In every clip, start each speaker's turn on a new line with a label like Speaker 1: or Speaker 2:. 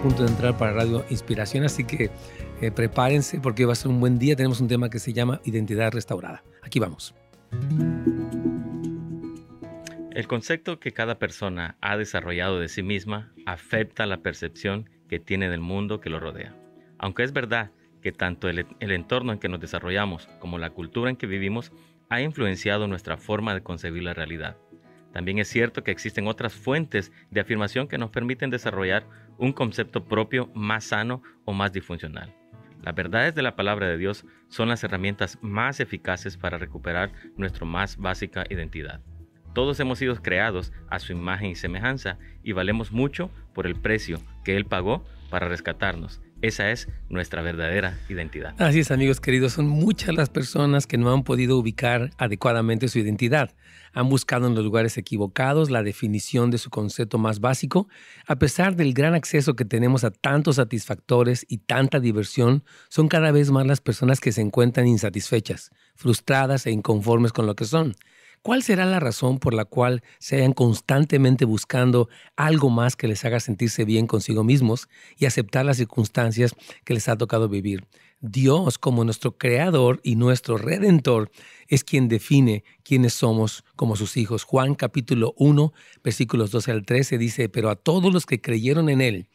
Speaker 1: punto de entrar para Radio Inspiración, así que eh, prepárense porque va a ser un buen día. Tenemos un tema que se llama Identidad Restaurada. Aquí vamos.
Speaker 2: El concepto que cada persona ha desarrollado de sí misma afecta la percepción que tiene del mundo que lo rodea. Aunque es verdad que tanto el, el entorno en que nos desarrollamos como la cultura en que vivimos ha influenciado nuestra forma de concebir la realidad. También es cierto que existen otras fuentes de afirmación que nos permiten desarrollar un concepto propio más sano o más disfuncional. Las verdades de la palabra de Dios son las herramientas más eficaces para recuperar nuestra más básica identidad. Todos hemos sido creados a su imagen y semejanza y valemos mucho por el precio que Él pagó para rescatarnos esa es nuestra verdadera identidad.
Speaker 1: Así es, amigos queridos. Son muchas las personas que no han podido ubicar adecuadamente su identidad. Han buscado en los lugares equivocados la definición de su concepto más básico. A pesar del gran acceso que tenemos a tantos satisfactores y tanta diversión, son cada vez más las personas que se encuentran insatisfechas, frustradas e inconformes con lo que son. ¿Cuál será la razón por la cual se hayan constantemente buscando algo más que les haga sentirse bien consigo mismos y aceptar las circunstancias que les ha tocado vivir? Dios, como nuestro creador y nuestro redentor, es quien define quiénes somos como sus hijos. Juan capítulo 1, versículos 12 al 13 dice, pero a todos los que creyeron en Él,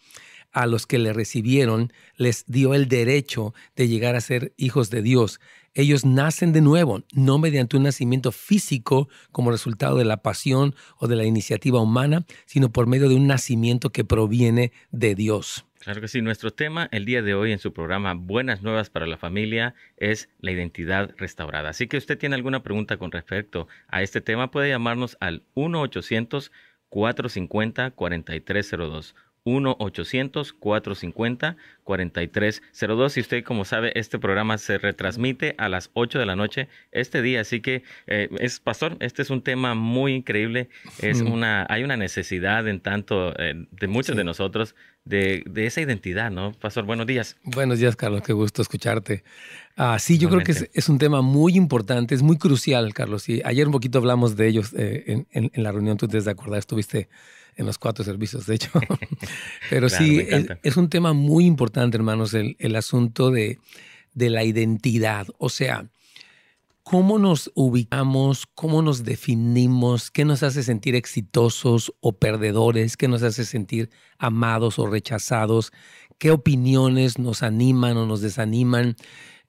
Speaker 1: a los que le recibieron, les dio el derecho de llegar a ser hijos de Dios. Ellos nacen de nuevo, no mediante un nacimiento físico como resultado de la pasión o de la iniciativa humana, sino por medio de un nacimiento que proviene de Dios.
Speaker 2: Claro que sí, nuestro tema el día de hoy en su programa Buenas Nuevas para la Familia es la identidad restaurada. Así que usted tiene alguna pregunta con respecto a este tema, puede llamarnos al 1-800-450-4302. 1-800-450-4302. Y usted, como sabe, este programa se retransmite a las 8 de la noche este día. Así que, eh, es, Pastor, este es un tema muy increíble. Es una, hay una necesidad en tanto eh, de muchos de nosotros de, esa identidad, ¿no? Pastor, buenos días.
Speaker 1: Buenos días, Carlos. Qué gusto escucharte. Ah, sí, yo creo que es, un tema muy importante, es muy crucial, Carlos. Y ayer un poquito hablamos de ellos eh, en, la reunión, tú te de acordar, estuviste en los cuatro servicios, de hecho. Pero sí, es, un tema muy importante, hermanos, el, el asunto de, de la identidad. O sea, cómo nos ubicamos, cómo nos definimos, qué nos hace sentir exitosos o perdedores, qué nos hace sentir amados o rechazados, qué opiniones nos animan o nos desaniman,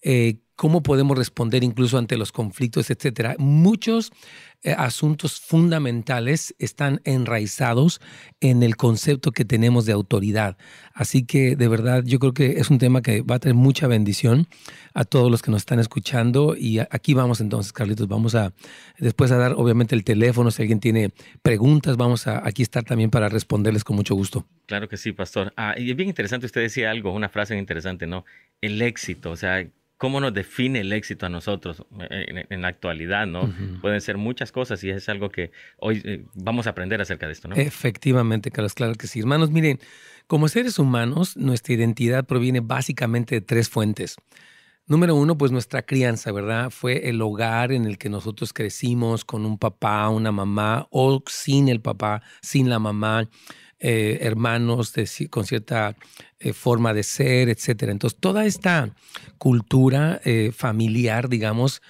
Speaker 1: eh, cómo podemos responder incluso ante los conflictos, etcétera. Muchos eh, asuntos fundamentales están enraizados en el concepto que tenemos de autoridad. Así que de verdad yo creo que es un tema que va a tener mucha bendición a todos los que nos están escuchando y aquí vamos entonces, Carlitos, vamos a después a dar obviamente el teléfono si alguien tiene preguntas, vamos a aquí estar también para responderles con mucho gusto.
Speaker 2: Claro que sí, pastor. Ah, y es bien interesante usted decía algo, una frase interesante, ¿no? El éxito, o sea, cómo nos define el éxito a nosotros eh, en, la actualidad, ¿no? Pueden ser muchas cosas y es algo que hoy eh, vamos a aprender acerca de esto, ¿no?
Speaker 1: Efectivamente, Carlos, claro que sí. Hermanos, miren, como seres humanos, nuestra identidad proviene básicamente de tres fuentes. Número uno, pues nuestra crianza, ¿verdad? Fue el hogar en el que nosotros crecimos con un papá, una mamá, o sin el papá, sin la mamá. Eh, hermanos con cierta eh, forma de ser, etcétera. Entonces, toda esta cultura eh, familiar, digamos,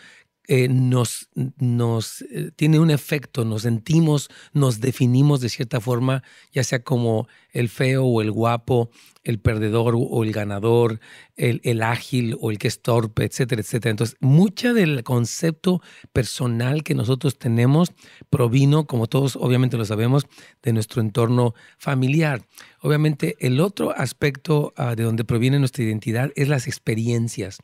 Speaker 1: nos, nos tiene un efecto, nos sentimos, nos definimos de cierta forma, ya sea como el feo o el guapo, el perdedor o el ganador, el, ágil o el que es torpe, etcétera, etcétera. Entonces, mucha del concepto personal que nosotros tenemos provino, como todos obviamente lo sabemos, de nuestro entorno familiar. Obviamente, el otro aspecto ah, de donde proviene nuestra identidad es las experiencias,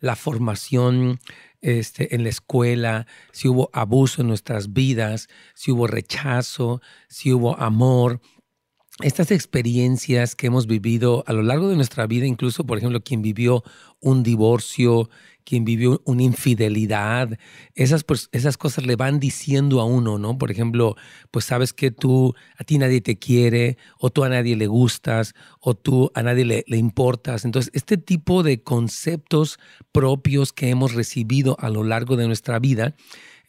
Speaker 1: la formación, este, en la escuela, si hubo abuso en nuestras vidas, si hubo rechazo, si hubo amor, estas experiencias que hemos vivido a lo largo de nuestra vida, incluso, por ejemplo, quien vivió un divorcio, quien vivió una infidelidad, esas, pues, esas cosas le van diciendo a uno, ¿no? Por ejemplo, pues sabes que tú, a ti nadie te quiere, o tú a nadie le gustas, o tú a nadie le, le importas. Entonces, este tipo de conceptos propios que hemos recibido a lo largo de nuestra vida,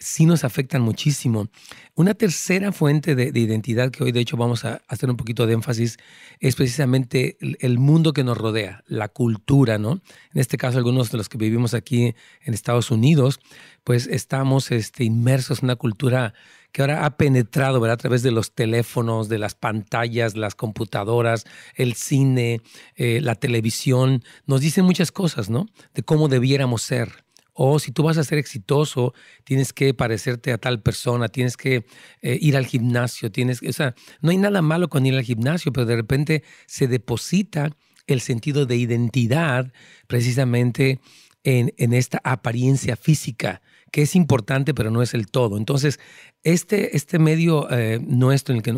Speaker 1: sí nos afectan muchísimo. Una tercera fuente de, identidad que hoy de hecho vamos a hacer un poquito de énfasis es precisamente el, mundo que nos rodea, la cultura, ¿no? En este caso, algunos de los que vivimos aquí en Estados Unidos, pues estamos este, inmersos en una cultura que ahora ha penetrado ¿verdad? a través de los teléfonos, de las pantallas, las computadoras, el cine, eh, la televisión, nos dicen muchas cosas, ¿no? De cómo debiéramos ser. O si tú vas a ser exitoso, tienes que parecerte a tal persona, tienes que eh, ir al gimnasio, tienes o sea, no hay nada malo con ir al gimnasio, pero de repente se deposita el sentido de identidad precisamente en, en esta apariencia física que es importante, pero no es el todo. Entonces, este, este medio eh, nuestro, el, que,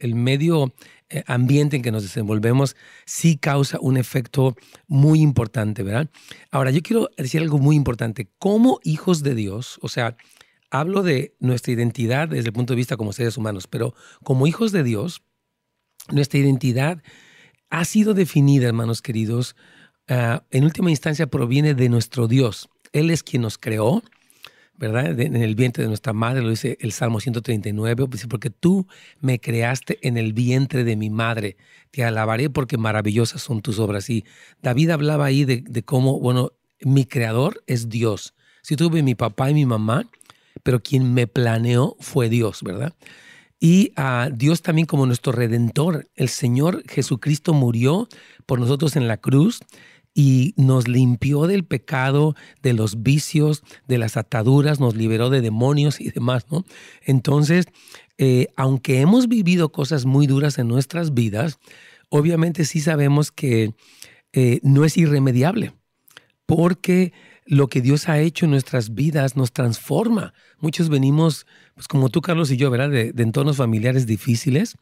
Speaker 1: el, medio eh, ambiente en que nos desenvolvemos, sí causa un efecto muy importante, ¿verdad? Ahora, yo quiero decir algo muy importante. Como hijos de Dios, o sea, hablo de nuestra identidad desde el punto de vista como seres humanos, pero como hijos de Dios, nuestra identidad ha sido definida, hermanos queridos, ah, en última instancia proviene de nuestro Dios. Él es quien nos creó, ¿verdad? en el vientre de nuestra madre, lo dice el Salmo 139, porque tú me creaste en el vientre de mi madre, te alabaré porque maravillosas son tus obras. Y David hablaba ahí de, cómo, bueno, mi creador es Dios. Si tuve mi papá y mi mamá, pero quien me planeó fue Dios, ¿verdad? Y a Dios también como nuestro redentor. El Señor Jesucristo murió por nosotros en la cruz y nos limpió del pecado, de los vicios, de las ataduras, nos liberó de demonios y demás, ¿no? Entonces, eh, aunque hemos vivido cosas muy duras en nuestras vidas, obviamente sí sabemos que eh, no es irremediable, porque lo que Dios ha hecho en nuestras vidas nos transforma. Muchos venimos, pues como tú, Carlos y yo, ¿verdad? De, de entornos familiares difíciles,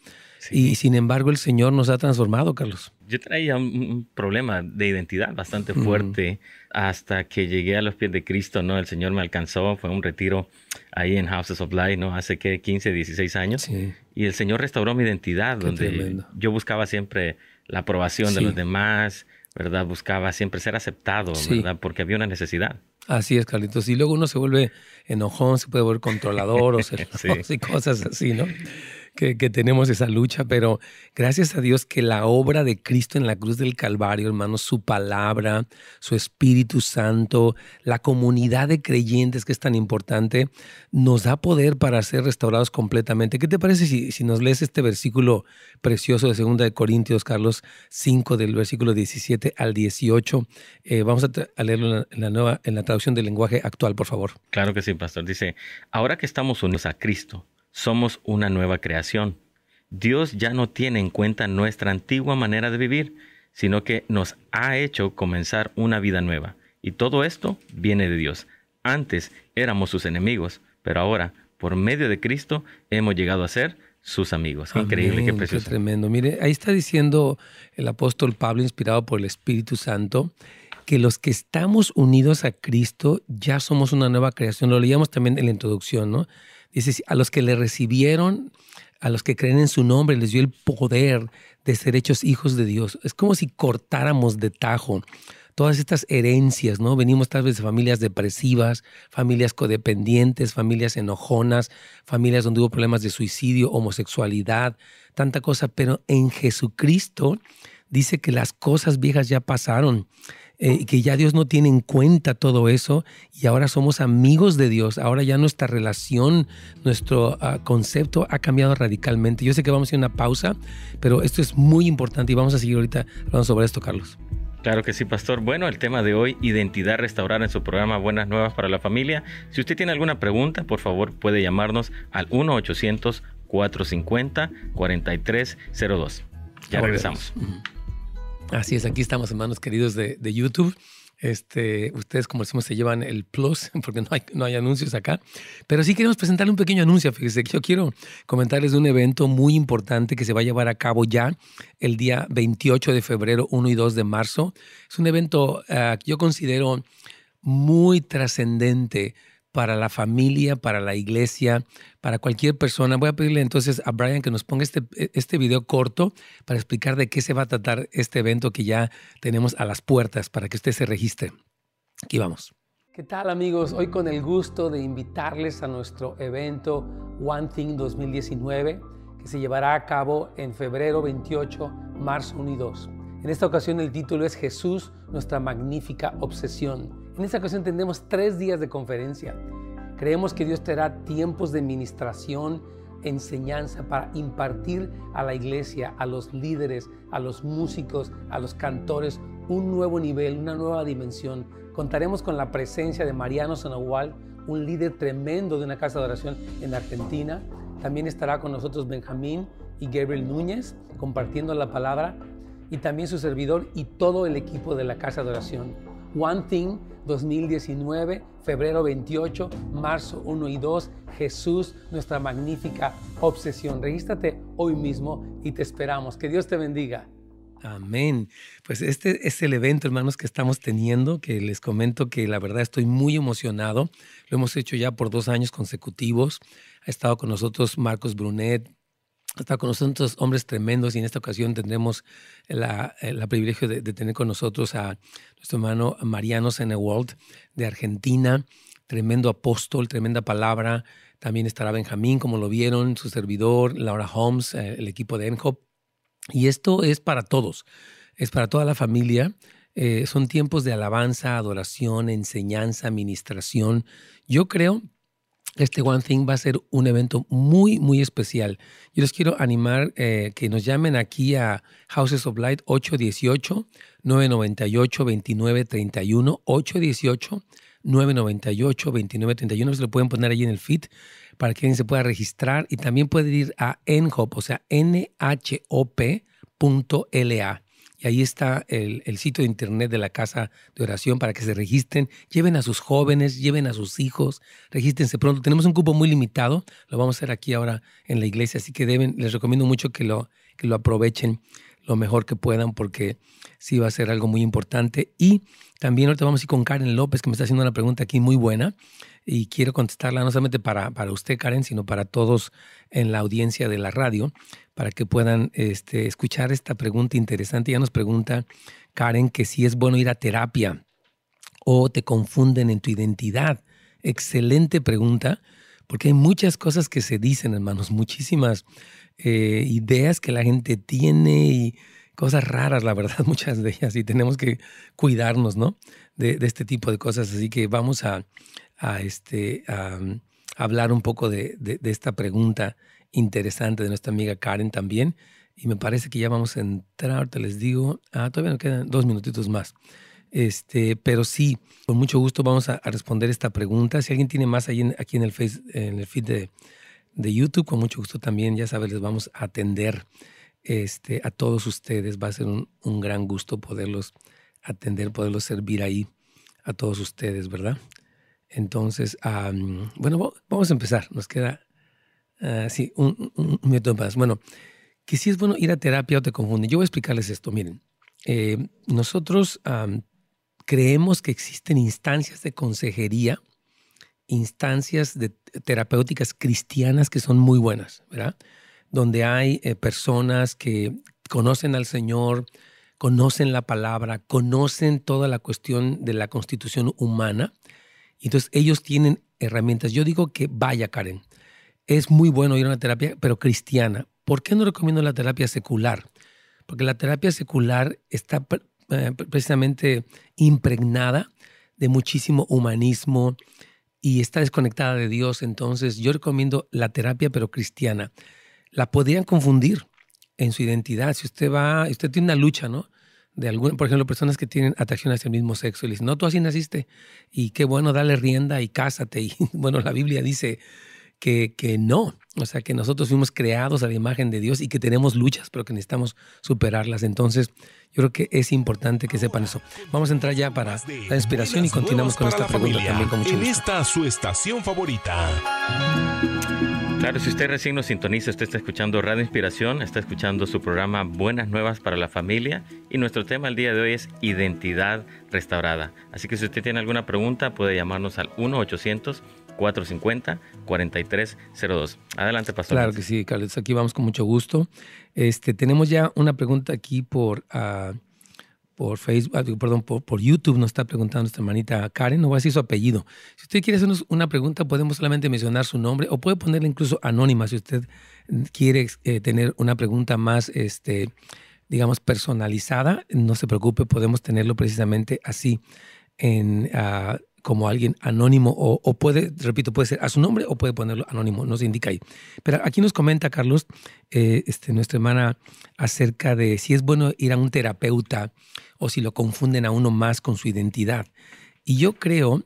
Speaker 1: y sin embargo el Señor nos ha transformado, Carlos.
Speaker 2: Yo traía un, problema de identidad bastante fuerte hasta que llegué a los pies de Cristo, ¿no? El Señor me alcanzó, fue un retiro ahí en Houses of Light, ¿no? Hace que 15, 16 años. Y el Señor restauró mi identidad, donde yo buscaba siempre la aprobación de los demás, ¿verdad? Buscaba siempre ser aceptado, ¿verdad? Porque había una necesidad.
Speaker 1: Así es, Carlitos. Y luego uno se vuelve enojón, se puede volver controlador o y cosas así, ¿no? Que, tenemos esa lucha, pero gracias a Dios que la obra de Cristo en la cruz del Calvario, hermanos, su palabra, su Espíritu Santo, la comunidad de creyentes que es tan importante, nos da poder para ser restaurados completamente. ¿Qué te parece si, nos lees este versículo precioso de 2 de Corintios, Carlos 5, del versículo 17 al 18? Eh, vamos a, leerlo en la, nueva, en la traducción del lenguaje actual, por favor.
Speaker 2: Claro que sí, pastor. Dice, ahora que estamos unidos a Cristo, somos una nueva creación. Dios ya no tiene en cuenta nuestra antigua manera de vivir, sino que nos ha hecho comenzar una vida nueva. Y todo esto viene de Dios. Antes éramos sus enemigos, pero ahora, por medio de Cristo, hemos llegado a ser sus amigos. increíble, qué precioso.
Speaker 1: Qué tremendo. Mire, ahí está diciendo el apóstol Pablo, inspirado por el Espíritu Santo, que los que estamos unidos a Cristo ya somos una nueva creación. Lo leíamos también en la introducción, ¿no? Dice, a los que le recibieron, a los que creen en su nombre, les dio el poder de ser hechos hijos de Dios. Es como si cortáramos de tajo todas estas herencias, ¿no? Venimos tal vez de familias depresivas, familias codependientes, familias enojonas, familias donde hubo problemas de suicidio, homosexualidad, tanta cosa, pero en Jesucristo dice que las cosas viejas ya pasaron eh, que ya Dios no tiene en cuenta todo eso y ahora somos amigos de Dios. Ahora ya nuestra relación, nuestro ah, concepto ha cambiado radicalmente. Yo sé que vamos a ir a una pausa, pero esto es muy importante y vamos a seguir ahorita hablando sobre esto, Carlos.
Speaker 2: Claro que sí, pastor. Bueno, el tema de hoy, identidad restaurada en su programa Buenas Nuevas para la Familia. Si usted tiene alguna pregunta, por favor puede llamarnos al 1-800-450-4302. Ya regresamos.
Speaker 1: Así es, aquí estamos, hermanos queridos de, YouTube. Este, ustedes, como decimos, se llevan el plus porque no hay, no hay anuncios acá. Pero sí queremos presentarle un pequeño anuncio. Fíjese que yo quiero comentarles de un evento muy importante que se va a llevar a cabo ya el día 28 de febrero, 1 y 2 de marzo. Es un evento ah, que yo considero muy trascendente para la familia, para la iglesia, para cualquier persona. Voy a pedirle entonces a Brian que nos ponga este, este video corto para explicar de qué se va a tratar este evento que ya tenemos a las puertas para que usted se registre. Aquí vamos. ¿Qué tal amigos? Hoy con el gusto de invitarles a nuestro evento One Thing 2019 que se llevará a cabo en febrero 28, marzo 1 y 2. En esta ocasión el título es Jesús, nuestra magnífica obsesión. En esta ocasión tendremos tres días de conferencia. Creemos que Dios tendrá tiempos de ministración, enseñanza para impartir a la iglesia, a los líderes, a los músicos, a los cantores, un nuevo nivel, una nueva dimensión Contaremos con la presencia de Mariano Sanahual, un líder tremendo de una casa de oración en Argentina. También estará con nosotros Benjamín y Gabriel Núñez compartiendo la palabra y también su servidor y todo el equipo de la casa de oración. One Thing 2019, febrero 28, marzo 1 y 2, Jesús, nuestra magnífica obsesión. Regístrate hoy mismo y te esperamos. Que Dios te bendiga. Amén. Pues este es el evento, hermanos, que estamos teniendo, que les comento que la verdad estoy muy emocionado. Lo hemos hecho ya por dos años consecutivos. Ha estado con nosotros Marcos Brunet, estado con nosotros hombres tremendos y en esta ocasión tendremos la, el privilegio de, tener con nosotros a nuestro hermano Mariano Senewald de Argentina, tremendo apóstol, tremenda palabra. También estará Benjamín, como lo vieron, su servidor, Laura Holmes, eh, el equipo de ENHOP y esto es para todos, es para toda la familia. Eh, son tiempos de alabanza, adoración, enseñanza, administración. Yo creo que este One Thing va a ser un evento muy, muy especial. Yo les quiero animar eh, que nos llamen aquí a Houses of Light 818-998-2931, 818-998-2931. Se lo pueden poner ahí en el feed para que alguien se pueda registrar y también puede ir a nhop, o sea, nhop.la. Y ahí está el, sitio de internet de la casa de oración para que se registren. Lleven a sus jóvenes, lleven a sus hijos, regístrense pronto. Tenemos un cupo muy limitado, lo vamos a hacer aquí ahora en la iglesia, así que les recomiendo mucho que lo, aprovechen lo mejor que puedan porque sí va a ser algo muy importante. Y también ahorita vamos a ir con Karen López, que me está haciendo una pregunta aquí muy buena y quiero contestarla no solamente para usted, Karen, sino para todos en la audiencia de la radio, para que puedan este, escuchar esta pregunta interesante. Ya nos pregunta Karen que si es bueno ir a terapia o te confunden en tu identidad. Excelente pregunta, porque hay muchas cosas que se dicen, hermanos, muchísimas eh, ideas que la gente tiene y cosas raras, la verdad, muchas de ellas, y tenemos que cuidarnos, ¿no? De, este tipo de cosas. Así que vamos a, este, hablar un poco de, esta pregunta interesante de nuestra amiga Karen también. Y me parece que ya vamos a entrar, te les digo, ah, todavía nos quedan dos minutitos más. Este, pero sí, con mucho gusto vamos a, responder esta pregunta. Si alguien tiene más ahí aquí en el, face, en el feed de, de, YouTube, con mucho gusto también, ya sabes, les vamos a atender este, a todos ustedes. Va a ser un, un gran gusto poderlos atender, poderlos servir ahí a todos ustedes, ¿verdad? Entonces, bueno, vamos a empezar. Nos queda, uh, sí, un, un, más. Bueno, que si es bueno ir a terapia o te confunde. Yo voy a explicarles esto. Miren, eh, nosotros creemos que existen instancias de consejería, instancias de terapéuticas cristianas que son muy buenas, ¿verdad? Donde hay eh, personas que conocen al Señor, conocen la palabra, conocen toda la cuestión de la constitución humana entonces ellos tienen herramientas. Yo digo que vaya, Karen. Es muy bueno ir a una terapia, pero cristiana. ¿Por qué no recomiendo la terapia secular? Porque la terapia secular está eh, precisamente impregnada de muchísimo humanismo y está desconectada de Dios. Entonces yo recomiendo la terapia, pero cristiana. La podrían confundir en su identidad. Si usted va, usted tiene una lucha, ¿no? de algún, por ejemplo, personas que tienen atracción hacia el mismo sexo y le dicen, no, tú así naciste y qué bueno, dale rienda y cásate. Y bueno, la Biblia dice que, que no, o sea, que nosotros fuimos creados a la imagen de Dios y que tenemos luchas, pero que necesitamos superarlas. Entonces, yo creo que es importante que sepan eso. Vamos a entrar ya para la inspiración y continuamos con esta pregunta también con mucho
Speaker 3: En esta su estación favorita.
Speaker 2: Claro, si usted recién nos sintoniza, usted está escuchando Radio Inspiración, está escuchando su programa Buenas Nuevas para la Familia y nuestro tema el día de hoy es Identidad Restaurada. Así que si usted tiene alguna pregunta puede llamarnos al 1-800-450-4302. Adelante, Pastor.
Speaker 1: Claro que sí, Carlos, aquí vamos con mucho gusto. Este, tenemos ya una pregunta aquí por, uh, por Facebook, ah, perdón, por, YouTube nos está preguntando nuestra hermanita Karen, no voy a decir su apellido. Si usted quiere hacernos una pregunta, podemos solamente mencionar su nombre o puede ponerle incluso anónima si usted quiere eh, tener una pregunta más, este, digamos, personalizada. No se preocupe, podemos tenerlo precisamente así en, uh, como alguien anónimo o, puede, repito, puede ser a su nombre o puede ponerlo anónimo, no se indica ahí. Pero aquí nos comenta Carlos, eh, este, nuestra hermana, acerca de si es bueno ir a un terapeuta o si lo confunden a uno más con su identidad. Y yo creo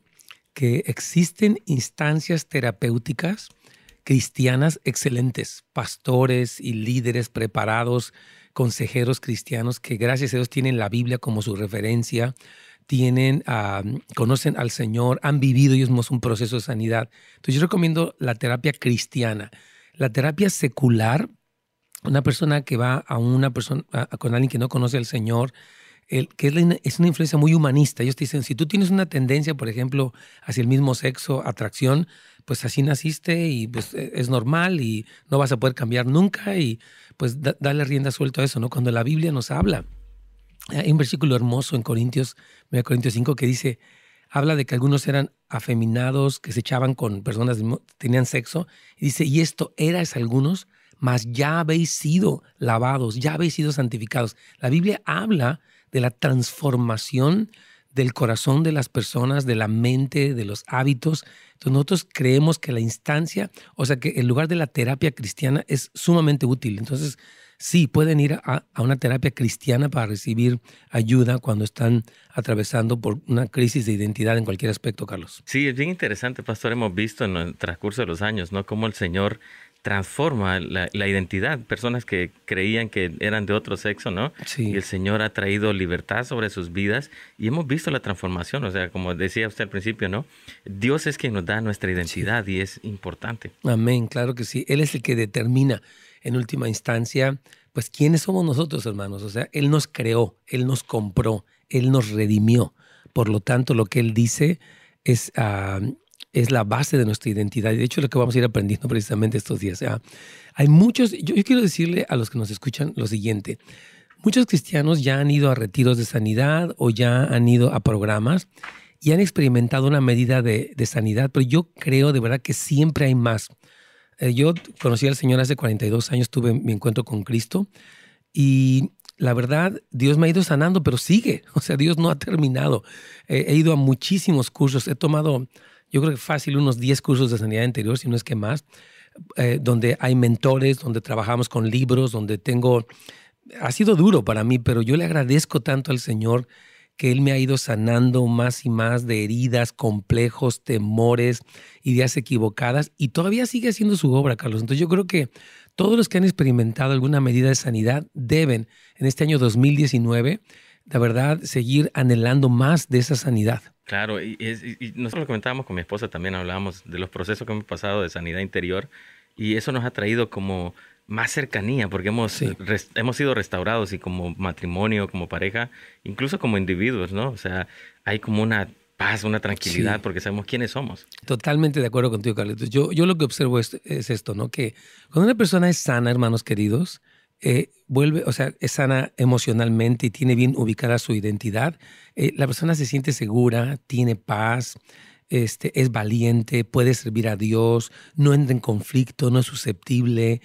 Speaker 1: que existen instancias terapéuticas cristianas excelentes, pastores y líderes preparados, consejeros cristianos que gracias a Dios tienen la Biblia como su referencia, tienen, conocen al Señor, han vivido ellos mismos un proceso de sanidad. Entonces yo recomiendo la terapia cristiana. La terapia secular, una persona que va a una persona, con alguien que no conoce al Señor, el, que es, es, una influencia muy humanista. Ellos te dicen, si tú tienes una tendencia, por ejemplo, hacia el mismo sexo, atracción, pues así naciste y pues e, es normal y no vas a poder cambiar nunca y pues dale rienda suelta a eso, ¿no? Cuando la Biblia nos habla hay un versículo hermoso en Corintios, Corintios 5 que dice, habla de que algunos eran afeminados, que se echaban con personas, tenían sexo, y dice, y esto eras algunos, mas ya habéis sido lavados, ya habéis sido santificados. La Biblia habla de la transformación del corazón de las personas, de la mente, de los hábitos. Entonces nosotros creemos que la instancia, o sea que el lugar de la terapia cristiana es sumamente útil. Entonces sí pueden ir a, una terapia cristiana para recibir ayuda cuando están atravesando por una crisis de identidad en cualquier aspecto, Carlos.
Speaker 2: Sí, es bien interesante, pastor. Hemos visto en el transcurso de los años, ¿no? Cómo el Señor transforma la, identidad. Personas que creían que eran de otro sexo, ¿no? Sí. Y el Señor ha traído libertad sobre sus vidas y hemos visto la transformación. O sea, como decía usted al principio, ¿no? Dios es quien nos da nuestra identidad y es importante.
Speaker 1: Amén, claro que sí. Él es el que determina en última instancia, pues quiénes somos nosotros, hermanos. O sea, Él nos creó, Él nos compró, Él nos redimió. Por lo tanto, lo que Él dice es, es la base de nuestra identidad. Y de hecho, lo que vamos a ir aprendiendo precisamente estos días. hay muchos, yo, quiero decirle a los que nos escuchan lo siguiente. Muchos cristianos ya han ido a retiros de sanidad o ya han ido a programas y han experimentado una medida de sanidad, pero yo creo de verdad que siempre hay más. Eh, yo conocí al Señor hace 42 años, tuve mi encuentro con Cristo y la verdad, Dios me ha ido sanando, pero sigue. O sea, Dios no ha terminado. he ido a muchísimos cursos, he tomado, yo creo que fácil, unos 10 cursos de sanidad interior, si no es que más, eh, donde hay mentores, donde trabajamos con libros, donde tengo... Ha sido duro para mí, pero yo le agradezco tanto al Señor que Él me ha ido sanando más y más de heridas, complejos, temores, ideas equivocadas y todavía sigue haciendo su obra, Carlos. Entonces yo creo que todos los que han experimentado alguna medida de sanidad deben en este año 2019, de verdad, seguir anhelando más de esa sanidad.
Speaker 2: Claro, y, y nosotros lo comentábamos con mi esposa, también hablábamos de los procesos que hemos pasado de sanidad interior y eso nos ha traído como más cercanía, porque hemos, hemos sido restaurados y como matrimonio, como pareja, incluso como individuos, ¿no? O sea, hay como una paz, una tranquilidad, porque sabemos quiénes somos.
Speaker 1: Totalmente de acuerdo contigo, Carlitos. Yo, yo lo que observo es, esto, ¿no? Que cuando una persona es sana, hermanos queridos, eh, vuelve, o sea, es sana emocionalmente y tiene bien ubicada su identidad, eh, la persona se siente segura, tiene paz, este, es valiente, puede servir a Dios, no entra en conflicto, no es susceptible,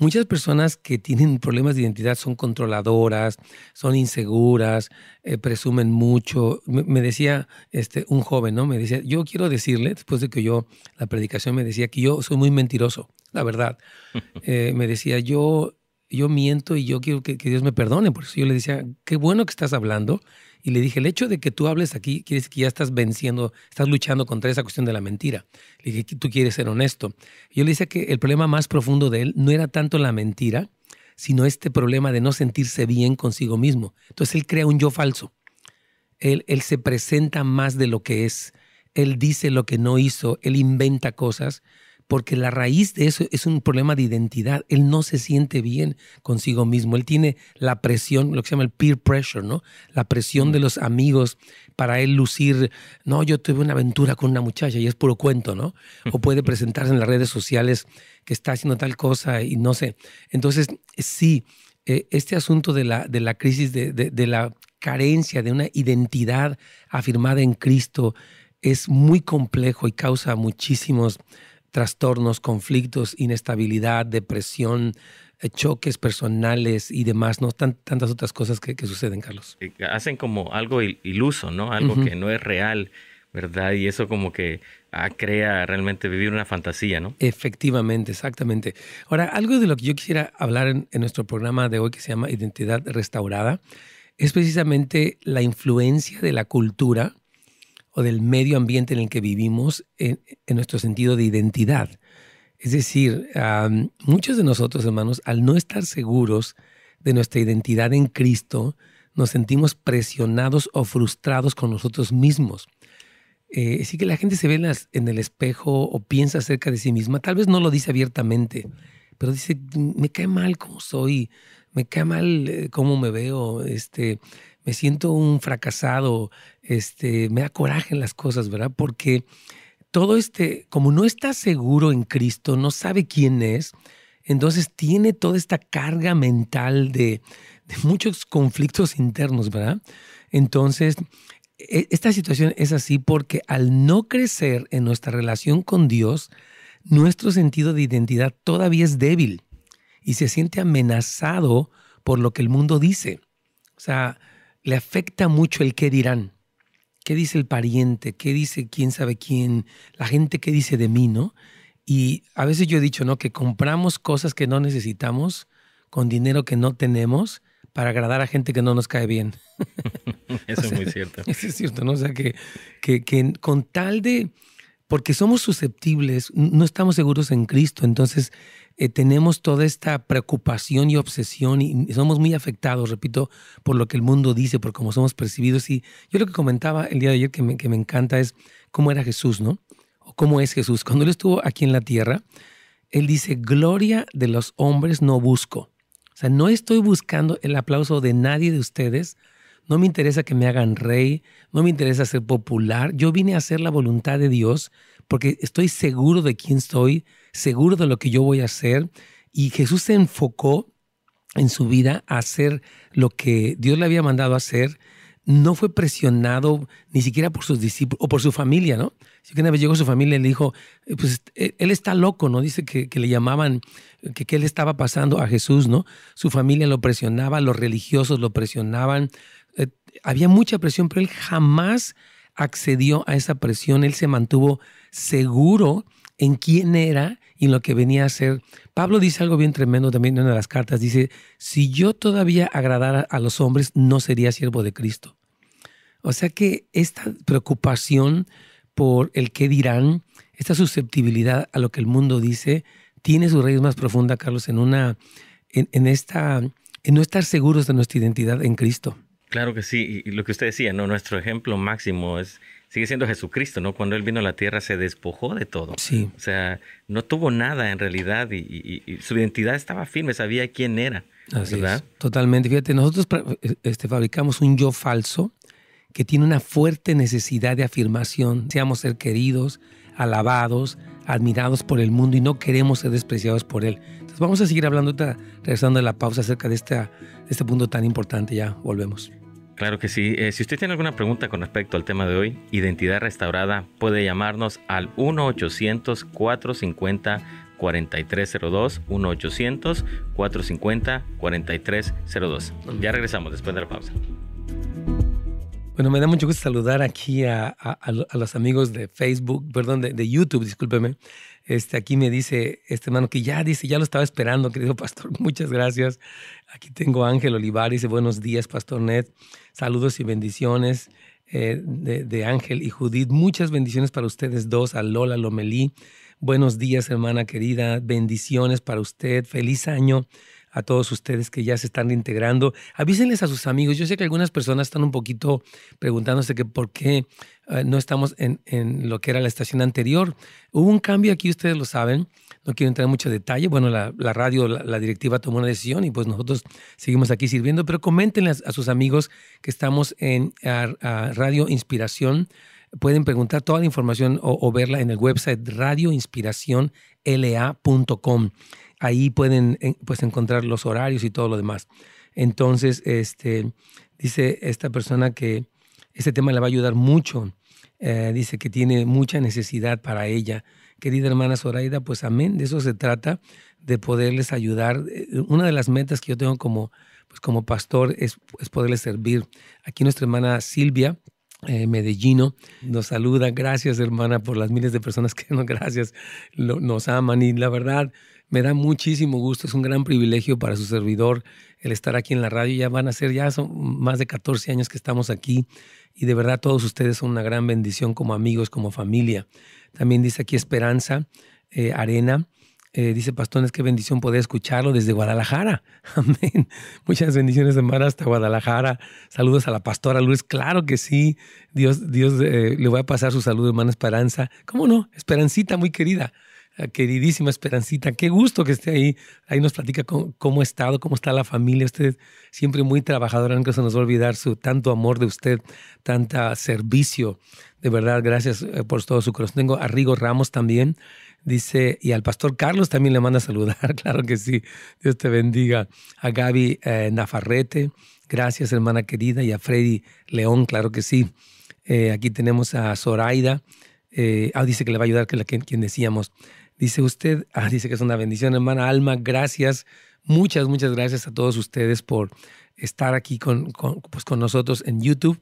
Speaker 1: Muchas personas que tienen problemas de identidad son controladoras, son inseguras, eh, presumen mucho. Me, decía este, un joven, ¿no? Me decía, yo quiero decirle, después de que yo, la predicación me decía que yo soy muy mentiroso, la verdad. Eh, me decía, yo, yo miento y yo quiero que, Dios me perdone. Por eso yo le decía, qué bueno que estás hablando y le dije, el hecho de que tú hables aquí quiere decir que ya estás venciendo, estás luchando contra esa cuestión de la mentira. Le dije, tú quieres ser honesto. Yo le decía que el problema más profundo de él no era tanto la mentira, sino este problema de no sentirse bien consigo mismo. Entonces él crea un yo falso. Él, él se presenta más de lo que es. Él dice lo que no hizo, él inventa cosas porque la raíz de eso es un problema de identidad. Él no se siente bien consigo mismo. Él tiene la presión, lo que se llama el peer pressure, ¿no? La presión de los amigos para él lucir, no, yo tuve una aventura con una muchacha y es puro cuento, ¿no? O puede presentarse en las redes sociales que está haciendo tal cosa y no sé. Entonces, sí, eh, este asunto de la, de la crisis de, de, la carencia de una identidad afirmada en Cristo es muy complejo y causa muchísimos trastornos, conflictos, inestabilidad, depresión, eh, choques personales y demás, ¿no? tantas otras cosas que, suceden, Carlos.
Speaker 2: Hacen como algo iluso, ¿no? Algo que no es real, ¿verdad? Y eso como que ah, crea realmente vivir una fantasía, ¿no?
Speaker 1: Efectivamente, exactamente. Ahora, algo de lo que yo quisiera hablar en, en nuestro programa de hoy que se llama Identidad Restaurada es precisamente la influencia de la cultura o del medio ambiente en el que vivimos en, nuestro sentido de identidad. Es decir, muchos de nosotros, hermanos, al no estar seguros de nuestra identidad en Cristo, nos sentimos presionados o frustrados con nosotros mismos. Eh, así que la gente se ve en, el espejo o piensa acerca de sí misma, tal vez no lo dice abiertamente, pero dice, me cae mal como soy, me cae mal eh, cómo me veo, este, me siento un fracasado, este, me da coraje en las cosas, ¿verdad? Porque todo este, como no está seguro en Cristo, no sabe quién es, entonces tiene toda esta carga mental de, de muchos conflictos internos, ¿verdad? Entonces, e, esta situación es así porque al no crecer en nuestra relación con Dios, nuestro sentido de identidad todavía es débil y se siente amenazado por lo que el mundo dice. O sea, le afecta mucho el qué dirán. ¿Qué dice el pariente? ¿Qué dice quién sabe quién? La gente qué dice de mí, ¿no? Y a veces yo he dicho, ¿no? Que compramos cosas que no necesitamos con dinero que no tenemos para agradar a gente que no nos cae bien.
Speaker 2: Eso es muy cierto.
Speaker 1: Eso es cierto, ¿no? O sea, que, que, que con tal de, porque somos susceptibles, no estamos seguros en Cristo, entonces eh, tenemos toda esta preocupación y obsesión y, somos muy afectados, repito, por lo que el mundo dice, por cómo somos percibidos. Y yo lo que comentaba el día de ayer que me, que me encanta es cómo era Jesús, ¿no? O cómo es Jesús. Cuando Él estuvo aquí en la tierra, Él dice, gloria de los hombres no busco. O sea, no estoy buscando el aplauso de nadie de ustedes, no me interesa que me hagan rey, no me interesa ser popular. Yo vine a hacer la voluntad de Dios porque estoy seguro de quién soy, seguro de lo que yo voy a hacer. Y Jesús se enfocó en su vida a hacer lo que Dios le había mandado hacer. No fue presionado ni siquiera por sus discípulos o por su familia, ¿no? Si que una vez llegó su familia y le dijo, eh, pues eh, él está loco, ¿no? Dice que, le llamaban, que qué le estaba pasando a Jesús, ¿no? Su familia lo presionaba, los religiosos lo presionaban, eh, había mucha presión, pero él jamás accedió a esa presión, él se mantuvo seguro en quién era y en lo que venía a ser. Pablo dice algo bien tremendo también en una de las cartas, dice, si yo todavía agradara a los hombres, no sería siervo de Cristo. O sea que esta preocupación por el qué dirán, esta susceptibilidad a lo que el mundo dice, tiene su raíz más profunda, Carlos, en una, en esta, en no estar seguros de nuestra identidad en Cristo.
Speaker 2: Claro que sí, y lo que usted decía, ¿no? Nuestro ejemplo máximo es, sigue siendo Jesucristo, ¿no? Cuando Él vino a la tierra se despojó de todo.
Speaker 1: Sí.
Speaker 2: O sea, no tuvo nada en realidad y, su identidad estaba firme, sabía quién era.
Speaker 1: Así Es. Totalmente. Fíjate, nosotros este, fabricamos un yo falso que tiene una fuerte necesidad de afirmación. Seamos ser queridos, alabados, admirados por el mundo y no queremos ser despreciados por Él. Entonces vamos a seguir hablando, regresando de la pausa acerca de, esta, de este punto tan importante. Ya volvemos.
Speaker 2: Claro que sí. Eh, si usted tiene alguna pregunta con respecto al tema de hoy, Identidad Restaurada, puede llamarnos al 1-800-450-4302, 1-800-450-4302. Ya regresamos después de la pausa.
Speaker 1: Bueno, me da mucho gusto saludar aquí a, los amigos de Facebook, perdón, de, YouTube, discúlpeme. Este, aquí me dice este hermano que ya dice, ya lo estaba esperando, querido pastor. Muchas gracias. Aquí tengo a Ángel Olivar, dice buenos días, pastor Ned. Saludos y bendiciones eh, de, Ángel y Judith. Muchas bendiciones para ustedes dos, a Lola Lomelí. Buenos días, hermana querida. Bendiciones para usted. Feliz año a todos ustedes que ya se están integrando. Avísenles a sus amigos. Yo sé que algunas personas están un poquito preguntándose que por qué eh, no estamos en, en, lo que era la estación anterior. Hubo un cambio aquí, ustedes lo saben. No quiero entrar en mucho detalle. Bueno, la, radio, la, directiva tomó una decisión y pues nosotros seguimos aquí sirviendo, pero coméntenles a, sus amigos que estamos en Radio Inspiración. Pueden preguntar toda la información o, o verla en el website radioinspiracionla.com ahí pueden pues, encontrar los horarios y todo lo demás. Entonces, este, Dice esta persona que este tema le va a ayudar mucho. Eh, dice que tiene mucha necesidad para ella. Querida hermana Zoraida, pues amén, de eso se trata, de poderles ayudar. Eh, una de las metas que yo tengo como, pues como pastor es, es poderles servir. Aquí nuestra hermana Silvia, eh, Medellino nos saluda. Gracias, hermana, por las miles de personas que nos, gracias, nos aman. Y la verdad, me da muchísimo gusto. Es un gran privilegio para su servidor el estar aquí en la radio. Ya van a ser, ya son más de 14 años que estamos aquí. Y de verdad, todos ustedes son una gran bendición como amigos, como familia. También dice aquí Esperanza eh, Arena. Eh, dice Pastones, qué bendición poder escucharlo desde Guadalajara. Amén. Muchas bendiciones, hermana, hasta Guadalajara. Saludos a la pastora Luis. Claro que sí. Dios, Dios eh, le voy a pasar su saludo, hermana Esperanza. ¿Cómo no? Esperancita, muy querida. Queridísima Esperancita, qué gusto que esté ahí. Ahí nos platica cómo, ha estado, cómo está la familia. Usted siempre muy trabajadora, nunca se nos va a olvidar su tanto amor de usted, tanta servicio. De verdad, gracias por todo su corazón. Tengo a Rigo Ramos también. Dice, y al pastor Carlos también le manda a saludar, claro que sí. Dios te bendiga. A Gaby eh, Nafarrete, gracias hermana querida. Y a Freddy León, claro que sí. Eh, aquí tenemos a Zoraida. Eh, ah, dice que le va a ayudar, que la quien decíamos. Dice usted, ah, dice que es una bendición, hermana Alma, gracias. Muchas, muchas gracias a todos ustedes por estar aquí con, con, pues con nosotros en YouTube.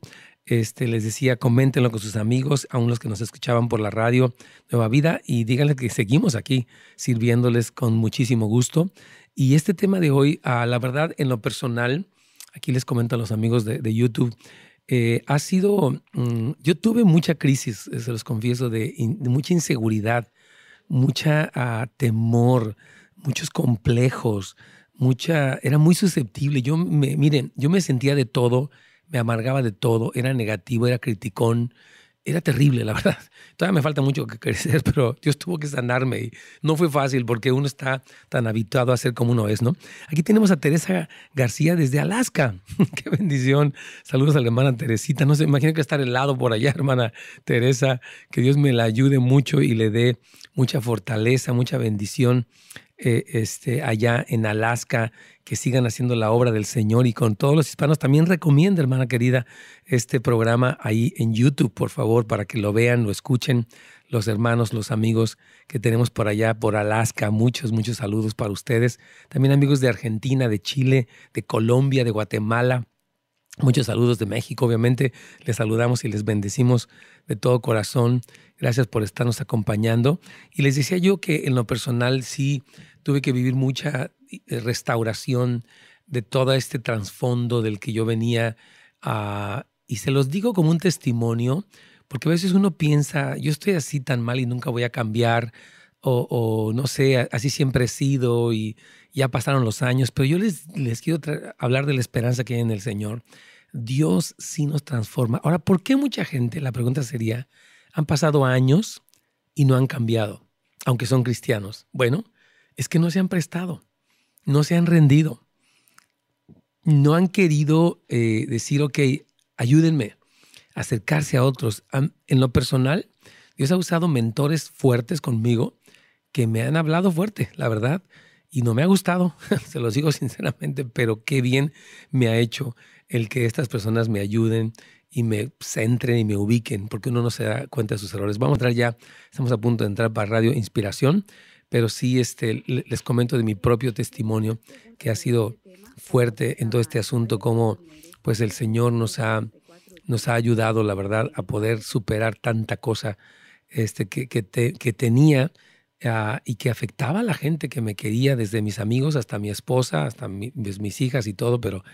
Speaker 1: Este, les decía, coméntenlo con sus amigos, aún los que nos escuchaban por la radio Nueva Vida, y díganle que seguimos aquí sirviéndoles con muchísimo gusto. Y este tema de hoy, a la verdad, en lo personal, aquí les comento a los amigos de, YouTube, eh, ha sido, mm, yo tuve mucha crisis, se los confieso, de, mucha inseguridad, mucha ah, temor, muchos complejos, mucha, era muy susceptible. Yo me, miren, yo me sentía de todo me amargaba de todo, era negativo, era criticón, era terrible, la verdad. Todavía me falta mucho que crecer, pero Dios tuvo que sanarme y no fue fácil porque uno está tan habituado a ser como uno es, ¿no? Aquí tenemos a Teresa García desde Alaska. Qué bendición. Saludos a la hermana Teresita. No sé, imagino que estar helado por allá, hermana Teresa. Que Dios me la ayude mucho y le dé mucha fortaleza, mucha bendición eh, este, allá en Alaska, que sigan haciendo la obra del Señor y con todos los hispanos. También recomienda, hermana querida, este programa ahí en YouTube, por favor, para que lo vean, lo escuchen los hermanos, los amigos que tenemos por allá, por Alaska. Muchos, muchos saludos para ustedes. También amigos de Argentina, de Chile, de Colombia, de Guatemala. Muchos saludos de México, obviamente. Les saludamos y les bendecimos de todo corazón. Gracias por estarnos acompañando. Y les decía yo que en lo personal sí tuve que vivir mucha eh, restauración de todo este trasfondo del que yo venía. Y se los digo como un testimonio, porque a veces uno piensa, yo estoy así tan mal y nunca voy a cambiar, o, no sé, así siempre he sido y ya pasaron los años, pero yo les, les quiero hablar de la esperanza que hay en el Señor. Dios sí nos transforma. Ahora, ¿por qué mucha gente, la pregunta sería, han pasado años y no han cambiado, aunque son cristianos? Bueno, es que no se han prestado, no se han rendido, no han querido eh, decir, ok, ayúdenme, a acercarse a otros. En lo personal, Dios ha usado mentores fuertes conmigo que me han hablado fuerte, la verdad, y no me ha gustado, se lo digo sinceramente, pero qué bien me ha hecho el que estas personas me ayuden y me centren y me ubiquen, porque uno no se da cuenta de sus errores. Vamos a entrar ya, estamos a punto de entrar para Radio Inspiración pero sí este, les comento de mi propio testimonio que ha sido fuerte en todo este asunto, como pues el Señor nos ha, nos ha ayudado, la verdad, a poder superar tanta cosa este, que, que, que tenía ah, y que afectaba a la gente que me quería, desde mis amigos hasta mi esposa, hasta pues, mis hijas y todo, pero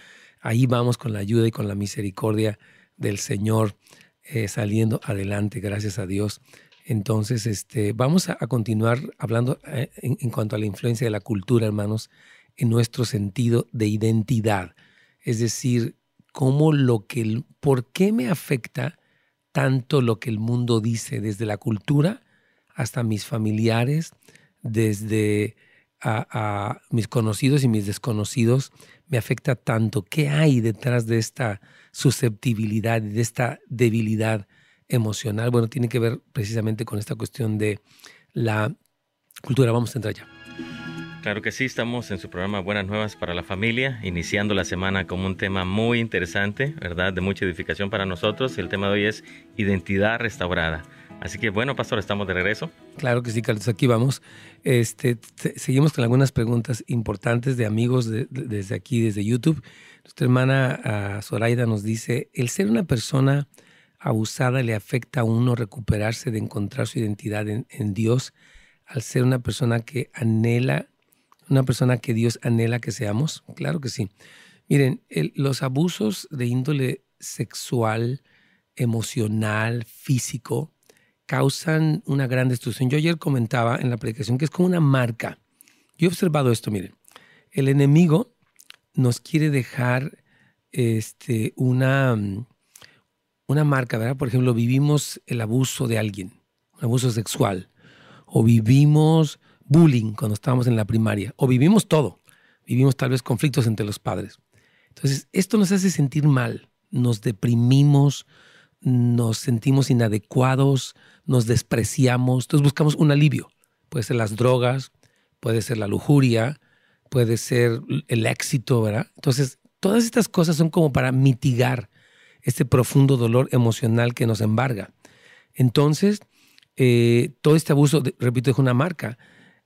Speaker 1: ahí vamos con la ayuda y con la misericordia del Señor eh, saliendo adelante, gracias a Dios. Entonces, este, vamos a, continuar hablando eh, en, cuanto a la influencia de la cultura, hermanos, en nuestro sentido de identidad. Es decir, cómo lo que, por qué me afecta tanto lo que el mundo dice, desde la cultura hasta mis familiares, desde a, mis conocidos y mis desconocidos, me afecta tanto. ¿Qué hay detrás de esta susceptibilidad de esta debilidad? emocional, bueno, tiene que ver precisamente con esta cuestión de la cultura. Vamos a entrar ya.
Speaker 2: Claro que sí, estamos en su programa Buenas Nuevas para la Familia, iniciando la semana con un tema muy interesante, ¿verdad? De mucha edificación para nosotros. El tema de hoy es identidad restaurada. Así que bueno, pastor, estamos de regreso.
Speaker 1: Claro que sí, Carlos, aquí vamos. Este, seguimos con algunas preguntas importantes de amigos desde aquí, desde YouTube. Nuestra hermana uh, Zoraida nos dice, el ser una persona abusada le afecta a uno recuperarse de encontrar su identidad en, en Dios al ser una persona que anhela una persona que Dios anhela que seamos? Claro que sí. Miren, los abusos de índole sexual, emocional, físico, causan una gran destrucción. Yo ayer comentaba en la predicación que es como una marca. Yo he observado esto, miren. El enemigo nos quiere dejar este, una, una marca, ¿verdad? Por ejemplo, vivimos el abuso de alguien, un abuso sexual, o vivimos bullying cuando estábamos en la primaria, o vivimos todo, vivimos tal vez conflictos entre los padres. Entonces, esto nos hace sentir mal, nos deprimimos, nos sentimos inadecuados, nos despreciamos, entonces buscamos un alivio. Puede ser las drogas, puede ser la lujuria, puede ser el éxito, ¿verdad? Entonces, todas estas cosas son como para mitigar este profundo dolor emocional que nos embarga. Entonces, eh, todo este abuso, repito, es una marca.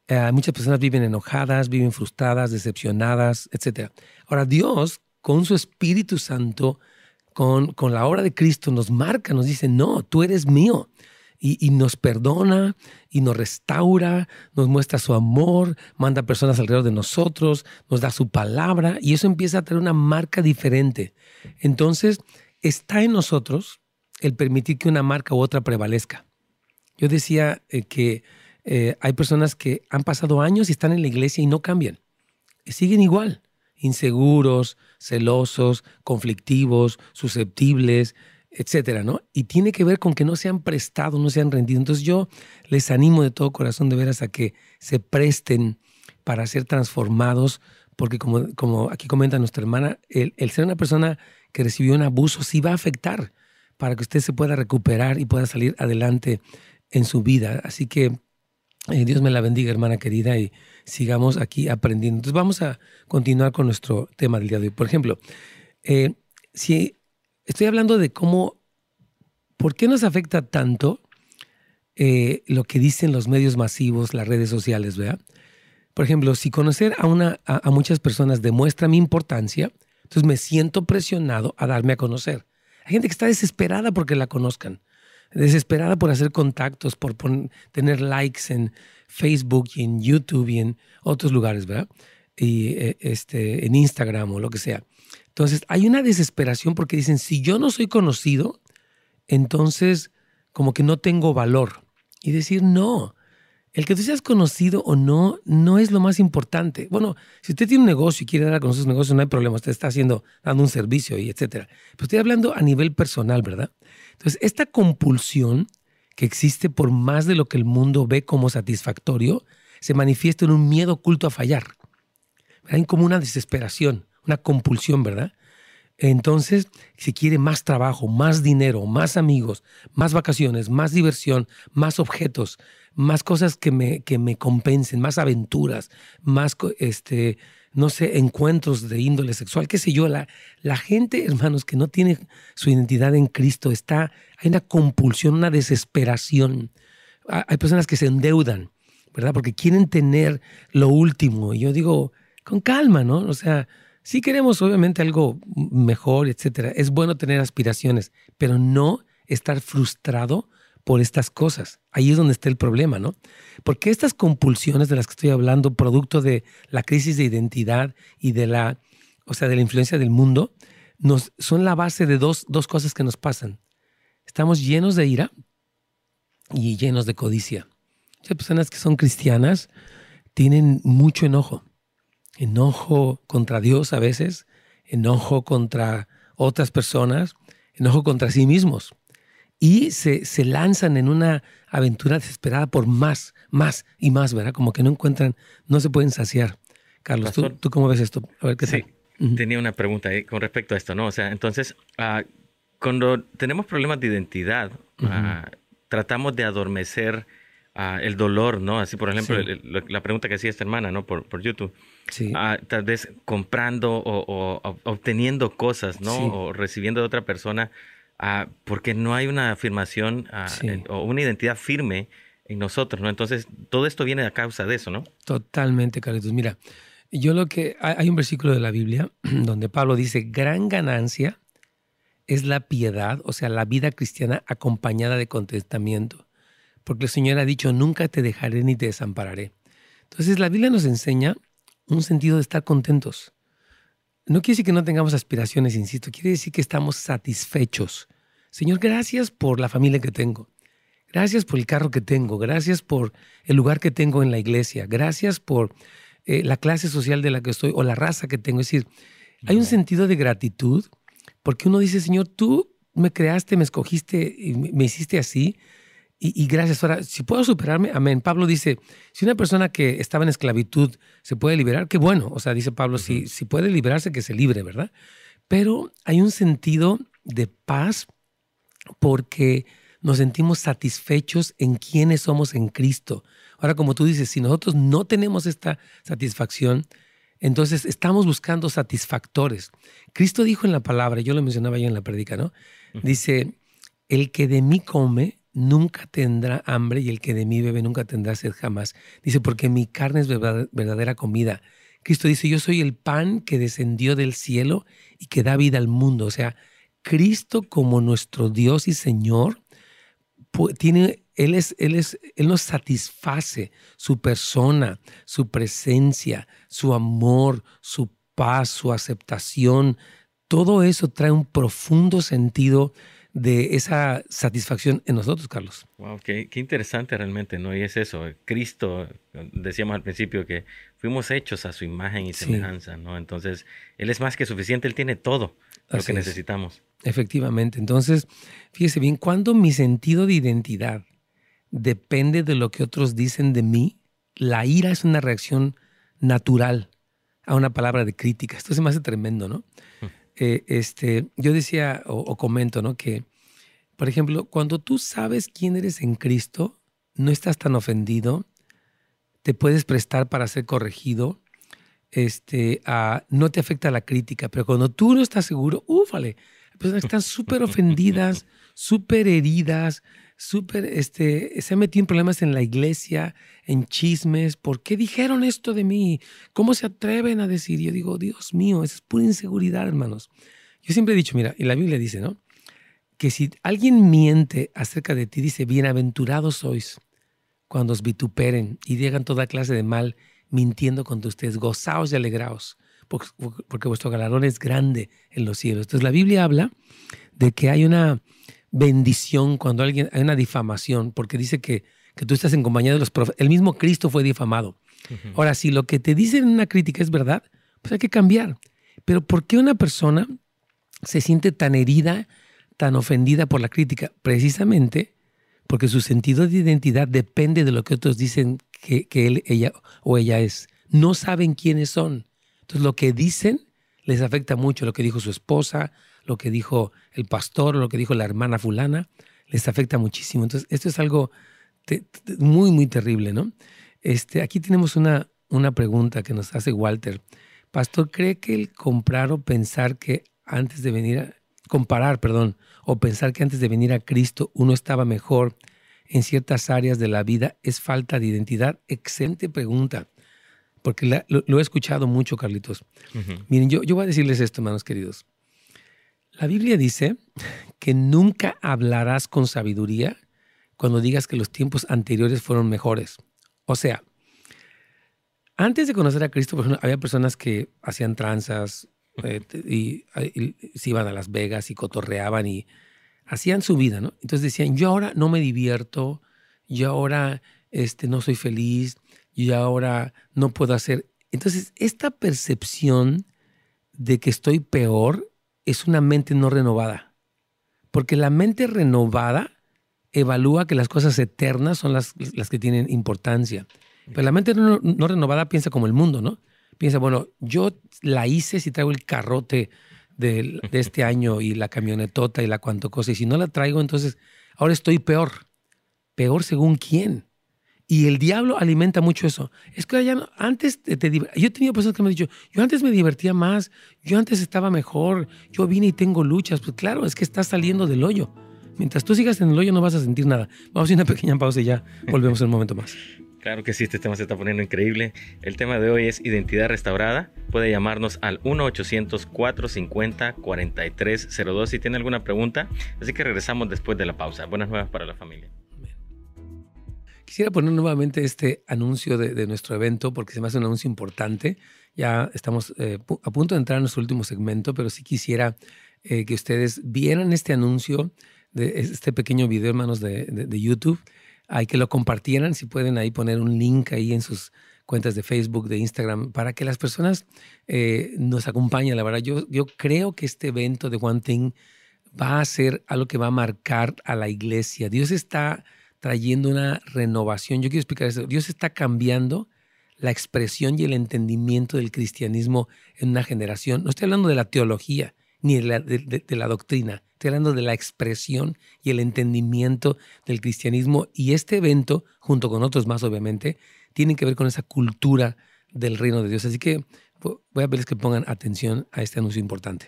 Speaker 1: Eh, muchas personas viven enojadas, viven frustradas, decepcionadas, etc. Ahora Dios, con su Espíritu Santo, con, con la obra de Cristo, nos marca, nos dice, no, tú eres mío. Y, y, nos perdona y nos restaura, nos muestra su amor, manda personas alrededor de nosotros, nos da su palabra y eso empieza a tener una marca diferente. Entonces, está en nosotros el permitir que una marca u otra prevalezca. Yo decía eh, que eh, hay personas que han pasado años y están en la iglesia y no cambian. siguen igual, inseguros, celosos, conflictivos, susceptibles, etcétera, ¿no? Y tiene que ver con que no se han prestado, no se han rendido. Entonces yo les animo de todo corazón de veras a que se presten para ser transformados, porque como, como aquí comenta nuestra hermana, el, el ser una persona que recibió un abuso sí va a afectar para que usted se pueda recuperar y pueda salir adelante en su vida. Así que eh, Dios me la bendiga, hermana querida, y sigamos aquí aprendiendo. Entonces vamos a continuar con nuestro tema del día de hoy. Por ejemplo, eh, si estoy hablando de cómo, ¿por qué nos afecta tanto eh, lo que dicen los medios masivos, las redes sociales, ¿verdad? Por ejemplo, si conocer a, una, a muchas personas demuestra mi importancia, entonces me siento presionado a darme a conocer. Hay gente que está desesperada porque la conozcan desesperada por hacer contactos, por tener likes en Facebook y en YouTube y en otros lugares, ¿verdad? Y eh, este, en Instagram o lo que sea. Entonces, hay una desesperación porque dicen, si yo no soy conocido, entonces como que no tengo valor. Y decir, no, el que tú seas conocido o no, no es lo más importante. Bueno, si usted tiene un negocio y quiere dar a conocer su negocio, no hay problema, usted está haciendo, dando un servicio y etcétera. Pero estoy hablando a nivel personal, ¿verdad? Entonces, esta compulsión que existe por más de lo que el mundo ve como satisfactorio, se manifiesta en un miedo oculto a fallar. Hay como una desesperación, una compulsión, ¿verdad? Entonces, si quiere más trabajo, más dinero, más amigos, más vacaciones, más diversión, más objetos, más cosas que me, que me compensen, más aventuras, más este, no sé, encuentros de índole sexual, qué sé yo. La, la gente, hermanos, que no tiene su identidad en Cristo, está, hay una compulsión, una desesperación. Hay personas que se endeudan, ¿verdad? Porque quieren tener lo último. Y yo digo, con calma, ¿no? O sea, sí queremos obviamente algo mejor, etcétera. Es bueno tener aspiraciones, pero no estar frustrado por estas cosas. Ahí es donde está el problema, ¿no? Porque estas compulsiones de las que estoy hablando, producto de la crisis de identidad y de la, o sea, de la influencia del mundo, son la base de dos, dos cosas que nos pasan. Estamos llenos de ira y llenos de codicia. Muchas personas que son cristianas tienen mucho enojo. Enojo contra Dios a veces, enojo contra otras personas, enojo contra sí mismos y se, se, lanzan en una aventura desesperada por más, más y más, ¿verdad? Como que no encuentran, no se pueden saciar. Carlos, ¿tú, ¿tú, cómo ves esto?
Speaker 2: A ver qué sí, tenía una pregunta ahí con respecto a esto, ¿no? O sea, entonces, uh, cuando tenemos problemas de identidad, uh, tratamos de adormecer ah, el dolor, ¿no? Así, por ejemplo, la pregunta que hacía esta hermana, ¿no? Por, por YouTube. Sí. Tal vez comprando o, obteniendo cosas, ¿no? O recibiendo de otra persona, porque no hay una afirmación o una identidad firme en nosotros, ¿no? Entonces, todo esto viene a causa de eso, ¿no?
Speaker 1: Totalmente, Carlitos. Mira, yo lo que hay un versículo de la Biblia donde Pablo dice, gran ganancia es la piedad, o sea, la vida cristiana acompañada de contentamiento. Porque el Señor ha dicho, nunca te dejaré ni te desampararé. Entonces la Biblia nos enseña un sentido de estar contentos. No quiere decir que no tengamos aspiraciones, insisto, quiere decir que estamos satisfechos. Señor, gracias por la familia que tengo. Gracias por el carro que tengo. Gracias por el lugar que tengo en la iglesia. Gracias por eh, la clase social de la que estoy o la raza que tengo. Es decir, hay un sentido de gratitud porque uno dice, Señor, tú me creaste, me escogiste y me hiciste así. Y, gracias. Ahora, si puedo superarme, amén. Pablo dice, si una persona que estaba en esclavitud se puede liberar, qué bueno. O sea, dice Pablo, si, si puede liberarse, que se libre, ¿verdad? Pero hay un sentido de paz porque nos sentimos satisfechos en quienes somos en Cristo. Ahora, como tú dices, si nosotros no tenemos esta satisfacción, entonces estamos buscando satisfactores. Cristo dijo en la palabra, yo lo mencionaba ya en la prédica, ¿no? Dice, el que de mí come nunca tendrá hambre y el que de mí bebe nunca tendrá sed jamás. Dice, porque mi carne es verdadera comida. Cristo dice, yo soy el pan que descendió del cielo y que da vida al mundo. O sea, Cristo como nuestro Dios y Señor tiene, él, es, él, es, él nos satisface su persona, su presencia, su amor, su paz, su aceptación. Todo eso trae un profundo sentido de esa satisfacción en nosotros, Carlos.
Speaker 2: Wow, qué, qué, interesante realmente, ¿no? Y es eso, Cristo, decíamos al principio que fuimos hechos a su imagen y semejanza, ¿no? Entonces, Él es más que suficiente, Él tiene todo lo que necesitamos.
Speaker 1: Efectivamente. Entonces, fíjese bien, cuando mi sentido de identidad depende de lo que otros dicen de mí, la ira es una reacción natural a una palabra de crítica. Esto se me hace tremendo, ¿no? Hmm. Eh, este, yo decía o, comento, ¿no? Que, por ejemplo, cuando tú sabes quién eres en Cristo, no estás tan ofendido, te puedes prestar para ser corregido, este, no te afecta la crítica, pero cuando tú no estás seguro, úfale, personas están súper ofendidas, súper heridas, súper, este, se han metido en problemas en la iglesia, en chismes. ¿Por qué dijeron esto de mí? ¿Cómo se atreven a decir? Yo digo, Dios mío, es pura inseguridad, hermanos. Yo siempre he dicho, mira, y la Biblia dice, ¿no? Que si alguien miente acerca de ti, dice, bienaventurados sois cuando os vituperen y digan toda clase de mal mintiendo contra ustedes, gozaos y alegraos porque, vuestro galardón es grande en los cielos. Entonces la Biblia habla de que hay una bendición cuando alguien, hay una difamación, porque dice que, que tú estás en compañía de los profetas. El mismo Cristo fue difamado. Ahora, si lo que te dicen en una crítica es verdad, pues hay que cambiar. Pero ¿por qué una persona se siente tan herida, tan ofendida por la crítica? Precisamente porque su sentido de identidad depende de lo que otros dicen que, él, ella o ella es. No saben quiénes son. Entonces lo que dicen les afecta mucho, lo que dijo su esposa, lo que dijo el pastor, lo que dijo la hermana fulana, les afecta muchísimo. Entonces esto es algo muy, muy terrible, ¿no? Este, aquí tenemos una, una pregunta que nos hace Walter. Pastor, ¿cree que el comprar o pensar que antes de venir comparar, perdón, o pensar que antes de venir a Cristo uno estaba mejor en ciertas áreas de la vida es falta de identidad? Excelente pregunta porque lo, he escuchado mucho, Carlitos. Miren, yo, yo voy a decirles esto, hermanos queridos. La Biblia dice que nunca hablarás con sabiduría cuando digas que los tiempos anteriores fueron mejores. O sea, antes de conocer a Cristo, había personas que hacían tranzas eh, y, se iban a Las Vegas y cotorreaban y hacían su vida, ¿no? Entonces decían, yo ahora no me divierto, yo ahora este, no soy feliz, y ahora no puedo hacer. Entonces, esta percepción de que estoy peor es una mente no renovada. Porque la mente renovada evalúa que las cosas eternas son las, las que tienen importancia. Pero la mente no, renovada piensa como el mundo, ¿no? Piensa, bueno, yo la hice si traigo el carrote de, de este año y la camionetota y la cuanto cosa. Y si no la traigo, entonces ahora estoy peor. ¿Peor según quién? Y el diablo alimenta mucho eso. Es que ya no, antes te, te, yo he tenido personas que me han dicho, yo antes me divertía más, yo antes estaba mejor, yo vine y tengo luchas. Pues claro, es que estás saliendo del hoyo. Mientras tú sigas en el hoyo no vas a sentir nada. Vamos a una pequeña pausa y ya volvemos en un momento más.
Speaker 2: Claro que sí, este tema se está poniendo increíble. El tema de hoy es identidad restaurada. Puede llamarnos al 1-800-450-4302 si tiene alguna pregunta. Así que regresamos después de la pausa. Buenas nuevas para la familia.
Speaker 1: Quisiera poner nuevamente este anuncio de, de, nuestro evento porque se me hace un anuncio importante. Ya estamos eh, a punto de entrar en nuestro último segmento, pero sí quisiera eh, que ustedes vieran este anuncio, de este pequeño video, hermanos, de, de, YouTube. Hay que lo compartieran, si pueden ahí poner un link ahí en sus cuentas de Facebook, de Instagram, para que las personas eh, nos acompañen. La verdad, yo, yo creo que este evento de One Thing va a ser algo que va a marcar a la iglesia. Dios está trayendo una renovación. Yo quiero explicar eso. Dios está cambiando la expresión y el entendimiento del cristianismo en una generación. No estoy hablando de la teología ni de la, doctrina, estoy hablando de la expresión y el entendimiento del cristianismo. Y este evento, junto con otros más obviamente, tienen que ver con esa cultura del reino de Dios. Así que voy a pedirles que pongan atención a este anuncio importante.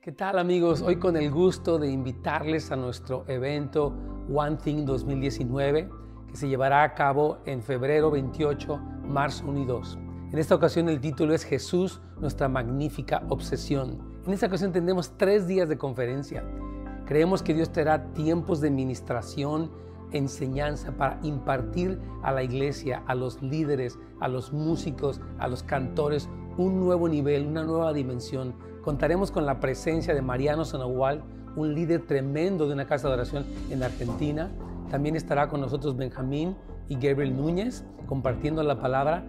Speaker 1: ¿Qué tal amigos? Hoy con el gusto de invitarles a nuestro evento One Thing 2019 que se llevará a cabo en febrero 28, marzo 1 y 2. En esta ocasión el título es Jesús, nuestra magnífica obsesión. En esta ocasión tendremos tres días de conferencia. Creemos que Dios te dará tiempos de ministración, enseñanza para impartir a la iglesia, a los líderes, a los músicos, a los cantores, un nuevo nivel, una nueva dimensión Contaremos con la presencia de Mariano Sanogual, un líder tremendo de una casa de oración en Argentina. También estará con nosotros Benjamín y Gabriel Núñez compartiendo la palabra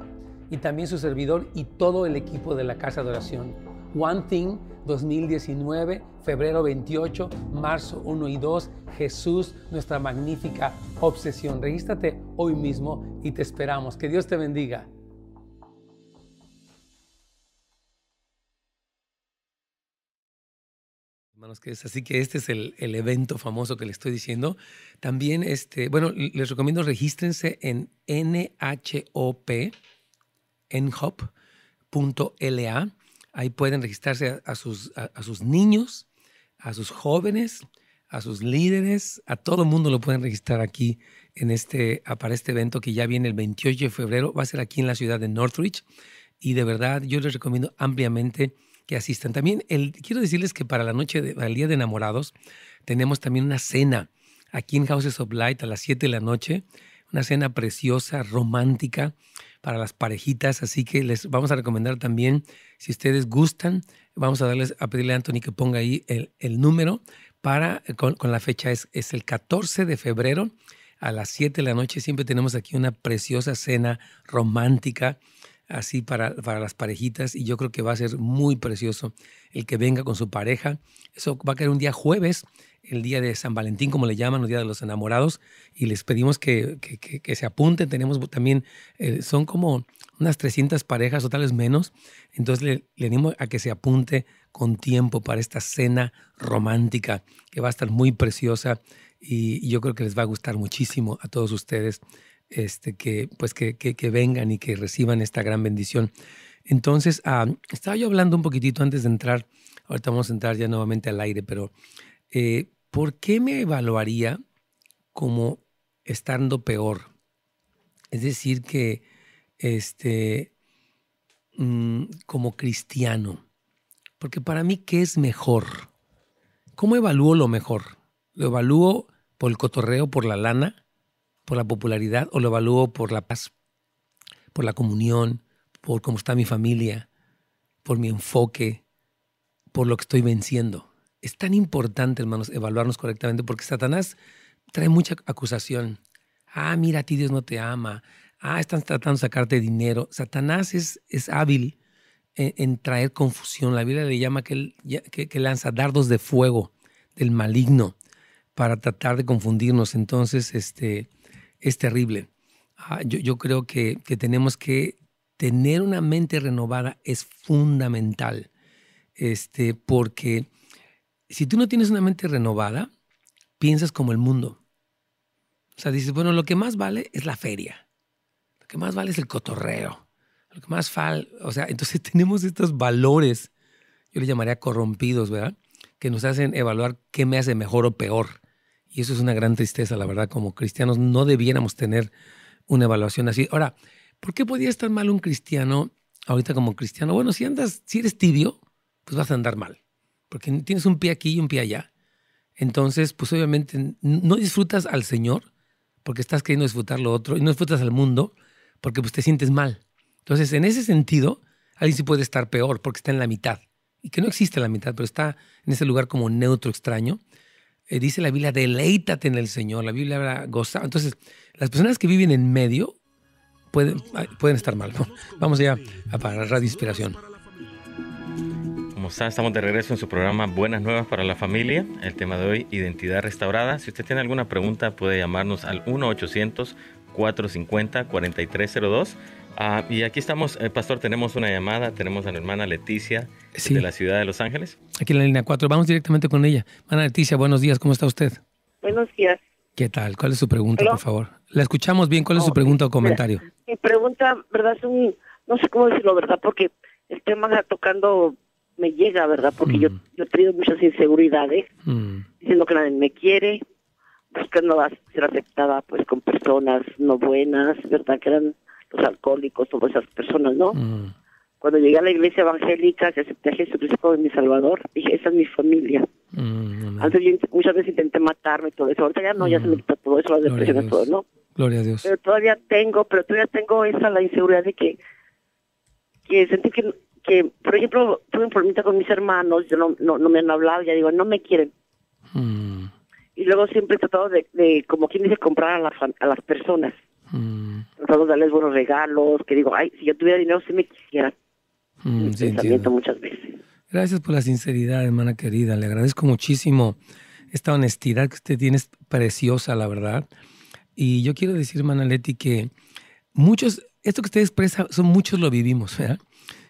Speaker 1: y también su servidor y todo el equipo de la casa de oración. One Thing 2019, febrero 28, marzo 1 y 2, Jesús, nuestra magnífica obsesión. Regístrate hoy mismo y te esperamos. Que Dios te bendiga. hermanos, que es así que este es el, el, evento famoso que les estoy diciendo. También, este, bueno, les recomiendo regístrense en nhop, nhop.la. Ahí pueden registrarse a, a sus, a, a, sus niños, a sus jóvenes, a sus líderes, a todo el mundo lo pueden registrar aquí en este, para este evento que ya viene el 28 de febrero. Va a ser aquí en la ciudad de Northridge. Y de verdad, yo les recomiendo ampliamente que asistan. También el, quiero decirles que para la noche, para el Día de Enamorados, tenemos también una cena aquí en Houses of Light a las 7 de la noche. Una cena preciosa, romántica para las parejitas. Así que les vamos a recomendar también, si ustedes gustan, vamos a darles a pedirle a Anthony que ponga ahí el, número para, con, con, la fecha es, es el 14 de febrero a las 7 de la noche. Siempre tenemos aquí una preciosa cena romántica así para, para las parejitas y yo creo que va a ser muy precioso el que venga con su pareja. Eso va a caer un día jueves, el día de San Valentín, como le llaman, el día de los enamorados, y les pedimos que, que, se apunten. Tenemos también, eh, son como unas 300 parejas o tal menos, entonces le, le animo a que se apunte con tiempo para esta cena romántica que va a estar muy preciosa y, yo creo que les va a gustar muchísimo a todos ustedes este, que, pues que, que, vengan y que reciban esta gran bendición. Entonces, uh, estaba yo hablando un poquitito antes de entrar, ahorita vamos a entrar ya nuevamente al aire, pero eh, ¿por qué me evaluaría como estando peor? Es decir, que este, mmm, como cristiano, porque para mí, ¿qué es mejor? ¿Cómo evalúo lo mejor? ¿Lo evalúo por el cotorreo, por la lana? por la popularidad o lo evalúo por la paz, por la comunión, por cómo está mi familia, por mi enfoque, por lo que estoy venciendo. Es tan importante, hermanos, evaluarnos correctamente porque Satanás trae mucha acusación. Ah, mira, a ti Dios no te ama. Ah, están tratando de sacarte dinero. Satanás es, es hábil en, traer confusión. La Biblia le llama que, que lanza dardos de fuego del maligno para tratar de confundirnos. Entonces, este, es terrible. Ah, yo, yo, creo que, que, tenemos que tener una mente renovada es fundamental, este, porque si tú no tienes una mente renovada, piensas como el mundo. O sea, dices, bueno, lo que más vale es la feria. Lo que más vale es el cotorreo. Lo que más vale, o sea, entonces tenemos estos valores, yo le llamaría corrompidos, ¿verdad? Que nos hacen evaluar qué me hace mejor o peor. Y eso es una gran tristeza, la verdad, como cristianos no debiéramos tener una evaluación así. Ahora, ¿por qué podría estar mal un cristiano ahorita como cristiano? Bueno, si andas, si eres tibio, pues vas a andar mal, porque tienes un pie aquí y un pie allá. Entonces, pues obviamente no disfrutas al Señor porque estás queriendo disfrutar lo otro y no disfrutas al mundo porque pues, te sientes mal. Entonces, en ese sentido, alguien sí puede estar peor porque está en la mitad. Y que no existe la mitad, pero está en ese lugar como neutro, extraño. Eh, dice la Biblia, deleítate en el Señor. La Biblia habla goza. Entonces, las personas que viven en medio pueden, pueden estar mal. Vamos ya a parar Radio Inspiración.
Speaker 2: ¿Cómo está? Estamos de regreso en su programa Buenas Nuevas para la Familia. El tema de hoy, Identidad Restaurada. Si usted tiene alguna pregunta, puede llamarnos al 1-800-450-4302. Ah, y aquí estamos, eh, Pastor, tenemos una llamada. Tenemos a la hermana Leticia de la ciudad de Los Ángeles.
Speaker 1: Aquí en la línea 4. Vamos directamente con ella. Hermana Leticia, buenos días. ¿Cómo está usted?
Speaker 4: Buenos días.
Speaker 1: ¿Qué tal? ¿Cuál es su pregunta, por favor? La escuchamos bien. ¿Cuál es su pregunta o comentario?
Speaker 4: Mi pregunta, ¿verdad? Es un, no sé cómo decirlo, ¿verdad? Porque el tema está tocando me llega, ¿verdad? Porque yo, mm. yo he tenido muchas inseguridades, mm. diciendo que nadie me quiere, buscando ser aceptada pues con personas no buenas, ¿verdad? Que eran los alcohólicos, todas esas personas, ¿no? Mm. Cuando llegué a la iglesia evangélica, que acepté a Jesucristo como mi Salvador, dije, esa es mi familia. Antes yo muchas veces intenté matarme y todo eso, ahorita ya no, ya se me quita todo eso, las depresiones, todo, ¿no?
Speaker 1: Gloria a Dios.
Speaker 4: Pero todavía tengo, pero todavía tengo esa la inseguridad de que, que sentí que que, por ejemplo, tuve un problemita con mis hermanos, yo no, no, me han hablado, ya digo, no me quieren. Mm. Y luego siempre he tratado de, de, como quien dice, comprar a las, a las personas. Mm. Tratado de darles buenos regalos, que digo, ay, si yo tuviera dinero, si me quisieran. Mm, pensamiento muchas veces.
Speaker 1: Gracias por la sinceridad, hermana querida. Le agradezco muchísimo esta honestidad que usted tiene, es preciosa, la verdad. Y yo quiero decir, hermana Leti, que muchos, esto que usted expresa, son muchos lo vivimos, ¿verdad?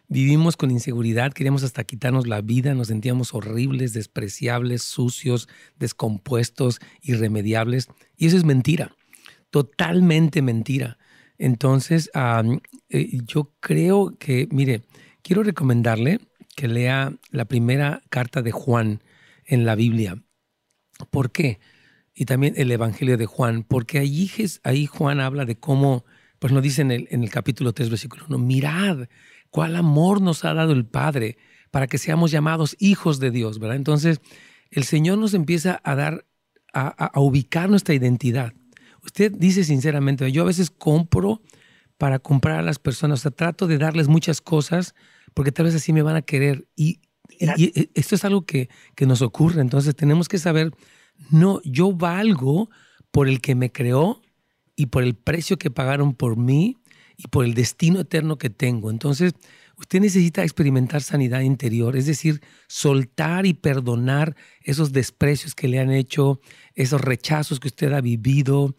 Speaker 1: Vivimos con inseguridad, queríamos hasta quitarnos la vida, nos sentíamos horribles, despreciables, sucios, descompuestos, irremediables. Y eso es mentira, totalmente mentira. Entonces, eh, yo creo que, mire, quiero recomendarle que lea la primera carta de Juan en la Biblia. ¿Por qué? Y también el Evangelio de Juan, porque allí, ahí Juan habla de cómo, pues lo dice en el, en el capítulo 3, versículo 1, mirad cuál amor nos ha dado el Padre para que seamos llamados hijos de Dios, ¿verdad? Entonces, el Señor nos empieza a dar, a, ubicar nuestra identidad. Usted dice sinceramente, yo a veces compro para comprar a las personas, o sea, trato de darles muchas cosas porque tal vez así me van a querer. Y, y esto es algo que, que nos ocurre, entonces tenemos que saber, no, yo valgo por el que me creó y por el precio que pagaron por mí y por el destino eterno que tengo. Entonces, usted necesita experimentar sanidad interior, es decir, soltar y perdonar esos desprecios que le han hecho, esos rechazos que usted ha vivido,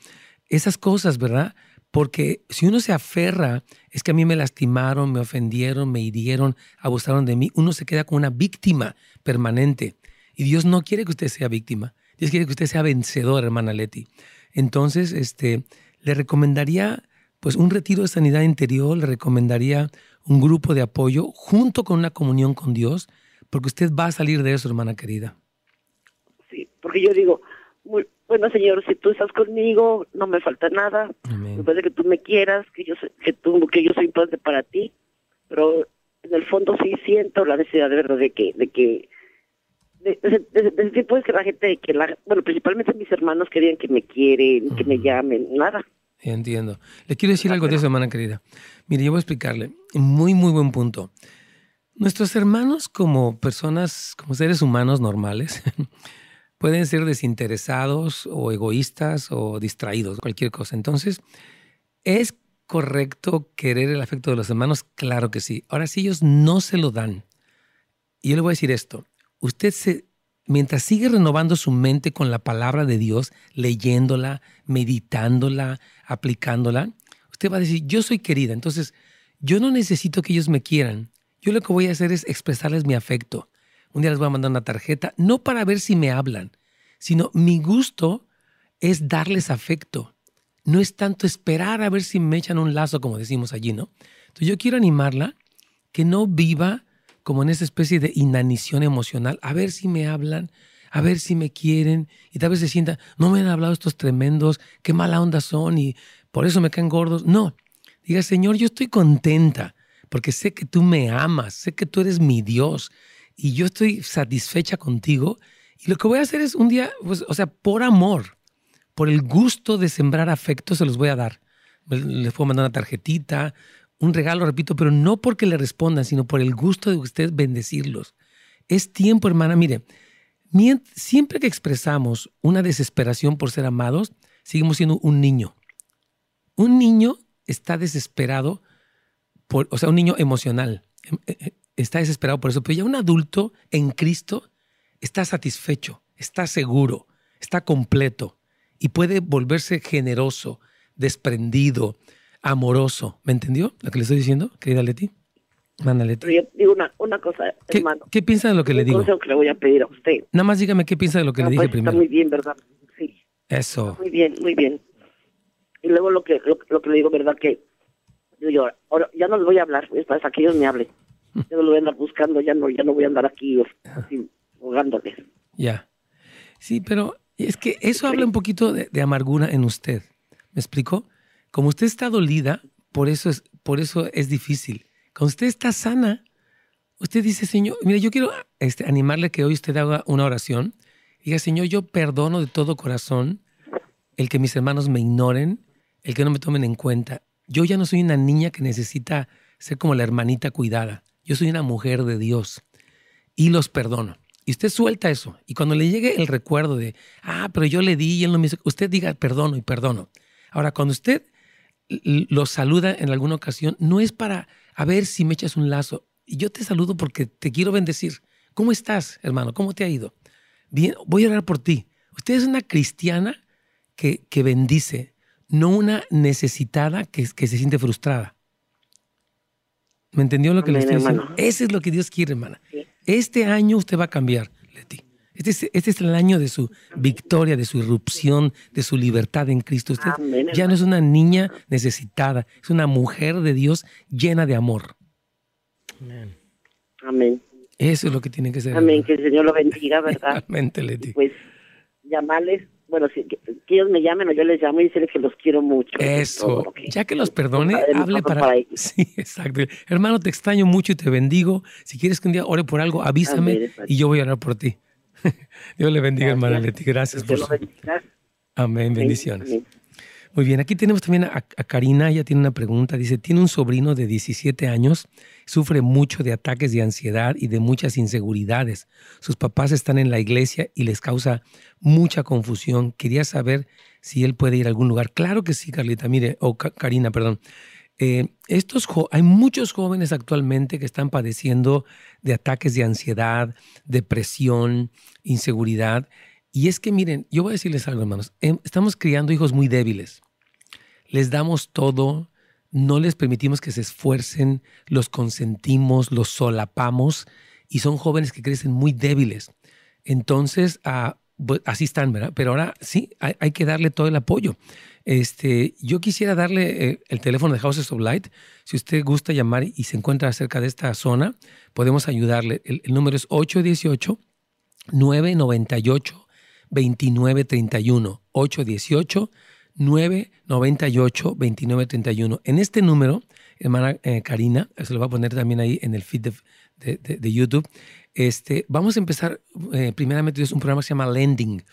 Speaker 1: esas cosas, ¿verdad? Porque si uno se aferra, es que a mí me lastimaron, me ofendieron, me hirieron, abusaron de mí, uno se queda con una víctima permanente. Y Dios no quiere que usted sea víctima. Dios quiere que usted sea vencedor, hermana Leti. Entonces, este, le recomendaría pues un retiro de sanidad interior le recomendaría un grupo de apoyo junto con una comunión con Dios, porque usted va a salir de eso, hermana querida.
Speaker 4: Sí, porque yo digo, bueno, Señor, si tú estás conmigo, no me falta nada. Después de que tú me quieras, que yo, que tú, que yo soy importante para ti, pero en el fondo sí siento la necesidad de verdad de que, de que, desde de, tiempo es que la gente, que la, bueno, principalmente mis hermanos querían que me quieren, que me llamen, nada.
Speaker 1: Entiendo. Le quiero decir algo de eso, hermana querida. Mire, yo voy a explicarle. Muy, muy buen punto. Nuestros hermanos como personas, como seres humanos normales, pueden ser desinteresados o egoístas o distraídos, cualquier cosa. Entonces, ¿es correcto querer el afecto de los hermanos? Claro que sí. Ahora, si ellos no se lo dan, y yo le voy a decir esto, usted se mientras sigue renovando su mente con la palabra de Dios, leyéndola, meditándola, aplicándola, usted va a decir, yo soy querida, entonces yo no necesito que ellos me quieran. Yo lo que voy a hacer es expresarles mi afecto. Un día les voy a mandar una tarjeta, no para ver si me hablan, sino mi gusto es darles afecto. no es tanto esperar a ver si me echan un lazo, como decimos allí, ¿no? Entonces yo quiero animarla que no viva como en esa especie de inanición emocional, a ver si me hablan, a ver si me quieren, y tal vez se sienta, no me han hablado estos tremendos, qué mala onda son y por eso me caen gordos. No, diga, Señor, yo estoy contenta porque sé que tú me amas, sé que tú eres mi Dios y yo estoy satisfecha contigo. Y lo que voy a hacer es un día, pues, o sea, por amor, por el gusto de sembrar afecto, se los voy a dar. Les puedo mandar una tarjetita, un regalo, repito, pero no porque le respondan, sino por el gusto de usted bendecirlos. Es tiempo, hermana, mire, siempre que expresamos una desesperación por ser amados, seguimos siendo un niño. Un niño está desesperado, por, o sea, un niño emocional, em, eh, eh, está desesperado por eso, pero ya un adulto en Cristo está satisfecho, está seguro, está completo y puede volverse generoso, desprendido, amoroso. ¿Me entendió lo que le estoy diciendo, querida Leti?
Speaker 4: Manda, Leti. yo digo una, una cosa,
Speaker 1: ¿Qué,
Speaker 4: hermano.
Speaker 1: ¿Qué piensa de lo que le digo?
Speaker 4: que le voy a pedir a usted.
Speaker 1: Nada más dígame qué piensa de lo que le dije pues, primero.
Speaker 4: Está muy bien, ¿verdad? Sí.
Speaker 1: Eso.
Speaker 4: muy bien, muy bien. Y luego lo que, lo, que le digo, ¿verdad? Que yo, ahora, ya no les voy a hablar, es para que ellos me hablen. Yo no lo voy a andar buscando, ya no, ya no voy a andar aquí así, jugándoles.
Speaker 1: Ya. Sí, pero es que eso habla un poquito de, de amargura en usted. ¿Me explico? Como usted está dolida, por eso es, por eso es difícil. Cuando usted está sana, usted dice, Señor, mire, yo quiero este, animarle que hoy usted haga una oración. Diga, Señor, yo perdono de todo corazón el que mis hermanos me ignoren, el que no me tomen en cuenta. Yo ya no soy una niña que necesita ser como la hermanita cuidada. Yo soy una mujer de Dios y los perdono. Y usted suelta eso. Y cuando le llegue el recuerdo de, ah, pero yo le di y él no me hizo, usted diga perdono y perdono. Ahora, cuando usted lo saluda en alguna ocasión, no es para a ver si me echas un lazo. Y yo te saludo porque te quiero bendecir. ¿Cómo estás, hermano? ¿Cómo te ha ido? Bien, voy a orar por ti. Usted es una cristiana que, que bendice, no una necesitada que, que se siente frustrada. ¿Me entendió lo que le estoy diciendo? Ese es lo que Dios quiere, hermana. Este año usted va a cambiar, Leti. Este es, este es, el año de su victoria, de su irrupción, de su libertad en Cristo. Usted ya no es una niña necesitada, es una mujer de Dios llena de amor.
Speaker 4: Amén. Amén.
Speaker 1: Eso es lo que tiene que ser.
Speaker 4: Amén, que el Señor lo bendiga, ¿verdad?
Speaker 1: Amén, Leti.
Speaker 4: Pues llamarles, bueno, si, que, ellos me llamen o yo les llamo y decirles que los quiero mucho.
Speaker 1: Eso, ya que los perdone, hable para... ellos. Sí, exacto. Hermano, te extraño mucho y te bendigo. Si quieres que un día ore por algo, avísame y yo voy a orar por ti. Dios le bendiga, hermana Leti. Gracias por su... Amén, bendiciones. Muy bien, aquí tenemos también a, Karina, ella tiene una pregunta, dice, tiene un sobrino de 17 años, sufre mucho de ataques de ansiedad y de muchas inseguridades. Sus papás están en la iglesia y les causa mucha confusión. Quería saber si él puede ir a algún lugar. Claro que sí, Carlita, mire, o Karina, perdón. Eh, estos hay muchos jóvenes actualmente que están padeciendo de ataques de ansiedad, depresión, inseguridad. Y es que miren, yo voy a decirles algo, hermanos. Em, estamos criando hijos muy débiles. Les damos todo, no les permitimos que se esfuercen, los consentimos, los solapamos y son jóvenes que crecen muy débiles. Entonces, ah, así están, ¿verdad? Pero ahora sí, hay que darle todo el apoyo. Este, yo quisiera darle eh, el teléfono de Houses of Light. Si usted gusta llamar y se encuentra cerca de esta zona, podemos ayudarle. El, número es 818 998 2931 818 998 2931. En este número, hermana eh, Karina, se lo va a poner también ahí en el feed de, YouTube. Este, vamos a empezar, eh, primeramente, es un programa que se llama Lending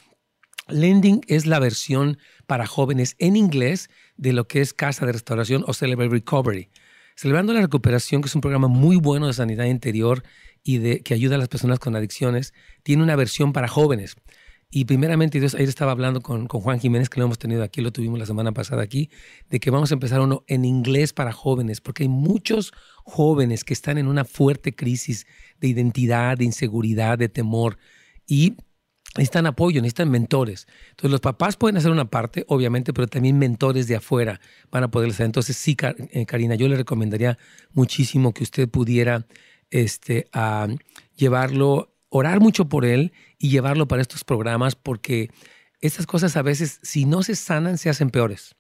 Speaker 1: Lending es la versión para jóvenes en inglés de lo que es Casa de Restauración o Celebrate Recovery. Celebrando la Recuperación, que es un programa muy bueno de sanidad interior y de, que ayuda a las personas con adicciones, tiene una versión para jóvenes. Y primeramente, ayer estaba hablando con, con, Juan Jiménez, que lo hemos tenido aquí, lo tuvimos la semana pasada aquí, de que vamos a empezar uno en inglés para jóvenes, porque hay muchos jóvenes que están en una fuerte crisis de identidad, de inseguridad, de temor. Y necesitan apoyo, necesitan mentores. Entonces los papás pueden hacer una parte, obviamente, pero también mentores de afuera van a poder hacer. Entonces sí, eh, Karina, yo le recomendaría muchísimo que usted pudiera este, llevarlo, orar mucho por él y llevarlo para estos programas, porque estas cosas a veces, si no se sanan, se hacen peores.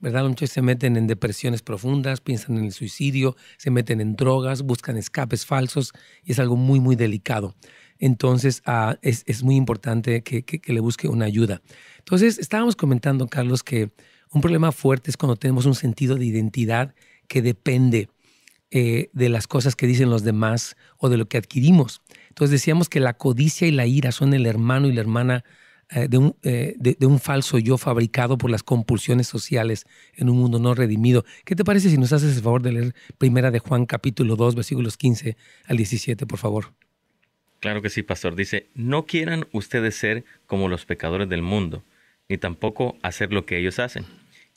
Speaker 1: ¿verdad? Muchos se meten en depresiones profundas, piensan en el suicidio, se meten en drogas, buscan escapes falsos y es algo muy, muy delicado. Entonces, ah, es, muy importante que, le busque una ayuda. Entonces, estábamos comentando, Carlos, que un problema fuerte es cuando tenemos un sentido de identidad que depende eh, de las cosas que dicen los demás o de lo que adquirimos. Entonces, decíamos que la codicia y la ira son el hermano y la hermana eh, de, un, eh, de, un, falso yo fabricado por las compulsiones sociales en un mundo no redimido. ¿Qué te parece si nos haces el favor de leer Primera de Juan capítulo 2 versículos 15 al 17, por favor?
Speaker 2: Claro que sí, pastor. Dice, no quieran ustedes ser como los pecadores del mundo, ni tampoco hacer lo que ellos hacen.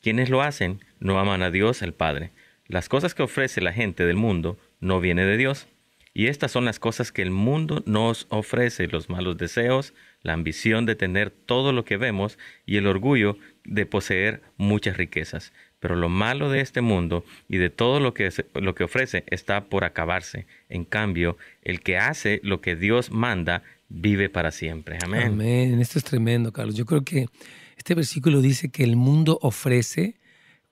Speaker 2: Quienes lo hacen no aman a Dios el Padre. Las cosas que ofrece la gente del mundo no viene de Dios. Y estas son las cosas que el mundo nos ofrece, los malos deseos, la ambición de tener todo lo que vemos y el orgullo de poseer muchas riquezas. Pero lo malo de este mundo y de todo lo que, lo que ofrece está por acabarse. En cambio, el que hace lo que Dios manda vive para siempre. Amén.
Speaker 1: Amén. Esto es tremendo, Carlos. Yo creo que este versículo dice que el mundo ofrece,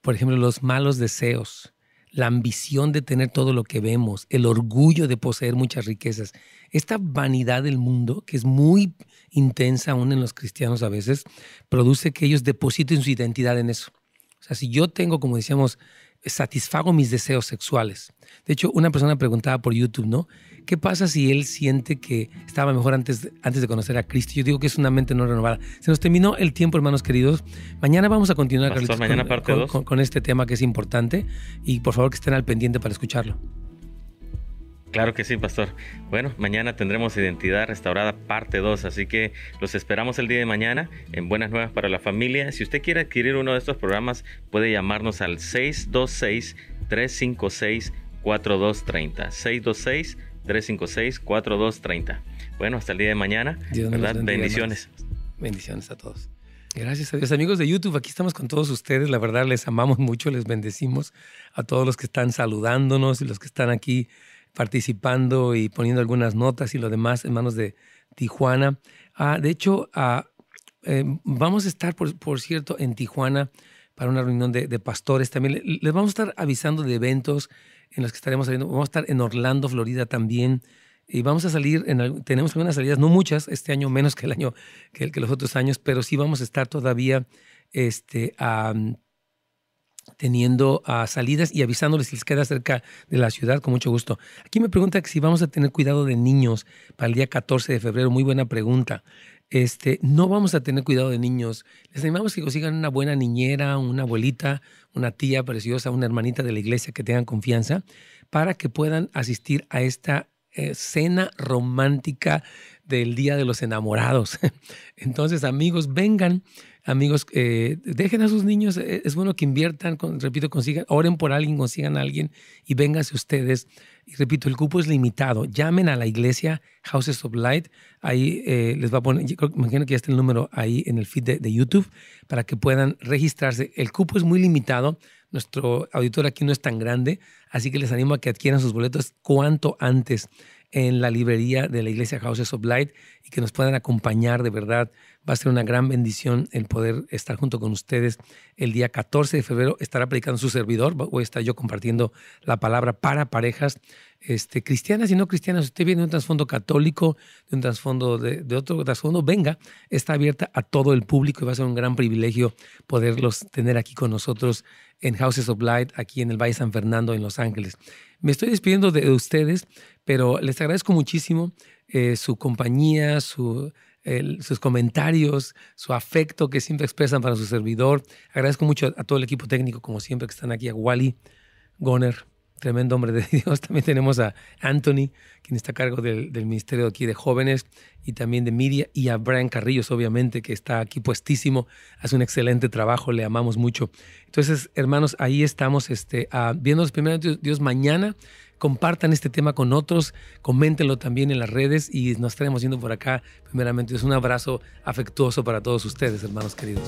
Speaker 1: por ejemplo, los malos deseos la ambición de tener todo lo que vemos, el orgullo de poseer muchas riquezas, esta vanidad del mundo, que es muy intensa aún en los cristianos a veces, produce que ellos depositen su identidad en eso. O sea, si yo tengo, como decíamos, satisfago mis deseos sexuales. De hecho, una persona preguntaba por YouTube, ¿no? ¿Qué pasa si él siente que estaba mejor antes de, antes de conocer a Cristo? Yo digo que es una mente no renovada. Se nos terminó el tiempo, hermanos queridos. Mañana vamos a continuar
Speaker 2: mañana
Speaker 1: con, con, este tema que es importante y por favor que estén al pendiente para escucharlo.
Speaker 2: Claro que sí, pastor. Bueno, mañana tendremos Identidad Restaurada parte 2, así que los esperamos el día de mañana en Buenas Nuevas para la Familia. Si usted quiere adquirir uno de estos programas, puede llamarnos al 626-356-4230. 626-356-4230. Bueno, hasta el día de mañana. ¿verdad? Bendiciones.
Speaker 1: Bendiciones a todos. Gracias a Dios. Amigos de YouTube, aquí estamos con todos ustedes. La verdad, les amamos mucho, les bendecimos a todos los que están saludándonos y los que están aquí participando y poniendo algunas notas y lo demás en manos de Tijuana. Ah, de hecho, ah, eh, vamos a estar, por, cierto, en Tijuana para una reunión de, pastores. También les vamos a estar avisando de eventos en los que estaremos saliendo. Vamos a estar en Orlando, Florida también. Y vamos a salir, en, tenemos algunas salidas, no muchas, este año menos que el año que, los otros años, pero sí vamos a estar todavía este, teniendo uh, salidas y avisándoles si les queda cerca de la ciudad, con mucho gusto. Aquí me pregunta si vamos a tener cuidado de niños para el día 14 de febrero. Muy buena pregunta. Este, no vamos a tener cuidado de niños. Les animamos que consigan una buena niñera, una abuelita, una tía preciosa, una hermanita de la iglesia que tengan confianza para que puedan asistir a esta eh, cena romántica del Día de los Enamorados. Entonces, amigos, vengan amigos, eh, dejen a sus niños, eh, es bueno que inviertan, repito, consigan, oren por alguien, consigan a alguien y vénganse ustedes. Repito, el cupo es limitado. Llamen a la iglesia Houses of Light, ahí eh, les va a poner, yo imagino que ya está el número ahí en el feed de, YouTube para que puedan registrarse. El cupo es muy limitado, nuestro auditor aquí no es tan grande, así que les animo a que adquieran sus boletos cuanto antes en la librería de la iglesia Houses of Light y que nos puedan acompañar de verdad. Va a ser una gran bendición el poder estar junto con ustedes. El día 14 de febrero estará predicando su servidor. Voy a estar yo compartiendo la palabra para parejas este, cristianas y no cristianas. Usted viene de un trasfondo católico, de un trasfondo de, otro trasfondo, venga, está abierta a todo el público y va a ser un gran privilegio poderlos tener aquí con nosotros en Houses of Light, aquí en el Valle San Fernando, en Los Ángeles. Me estoy despidiendo de ustedes, pero les agradezco muchísimo eh, su compañía, sus comentarios, su afecto que siempre expresan para su servidor. Agradezco mucho a, todo el equipo técnico, como siempre, que están aquí, a Wally, Goner, tremendo hombre de Dios. También tenemos a Anthony, quien está a cargo del, Ministerio aquí de Jóvenes y también de Media, y a Brian Carrillos, obviamente, que está aquí puestísimo, hace un excelente trabajo, le amamos mucho. Entonces, hermanos, ahí estamos este, uh, viendo los primeros Dios mañana. Compartan este tema con otros, coméntenlo también en las redes y nos estaremos viendo por acá. Primeramente, es un abrazo afectuoso para todos ustedes, hermanos queridos.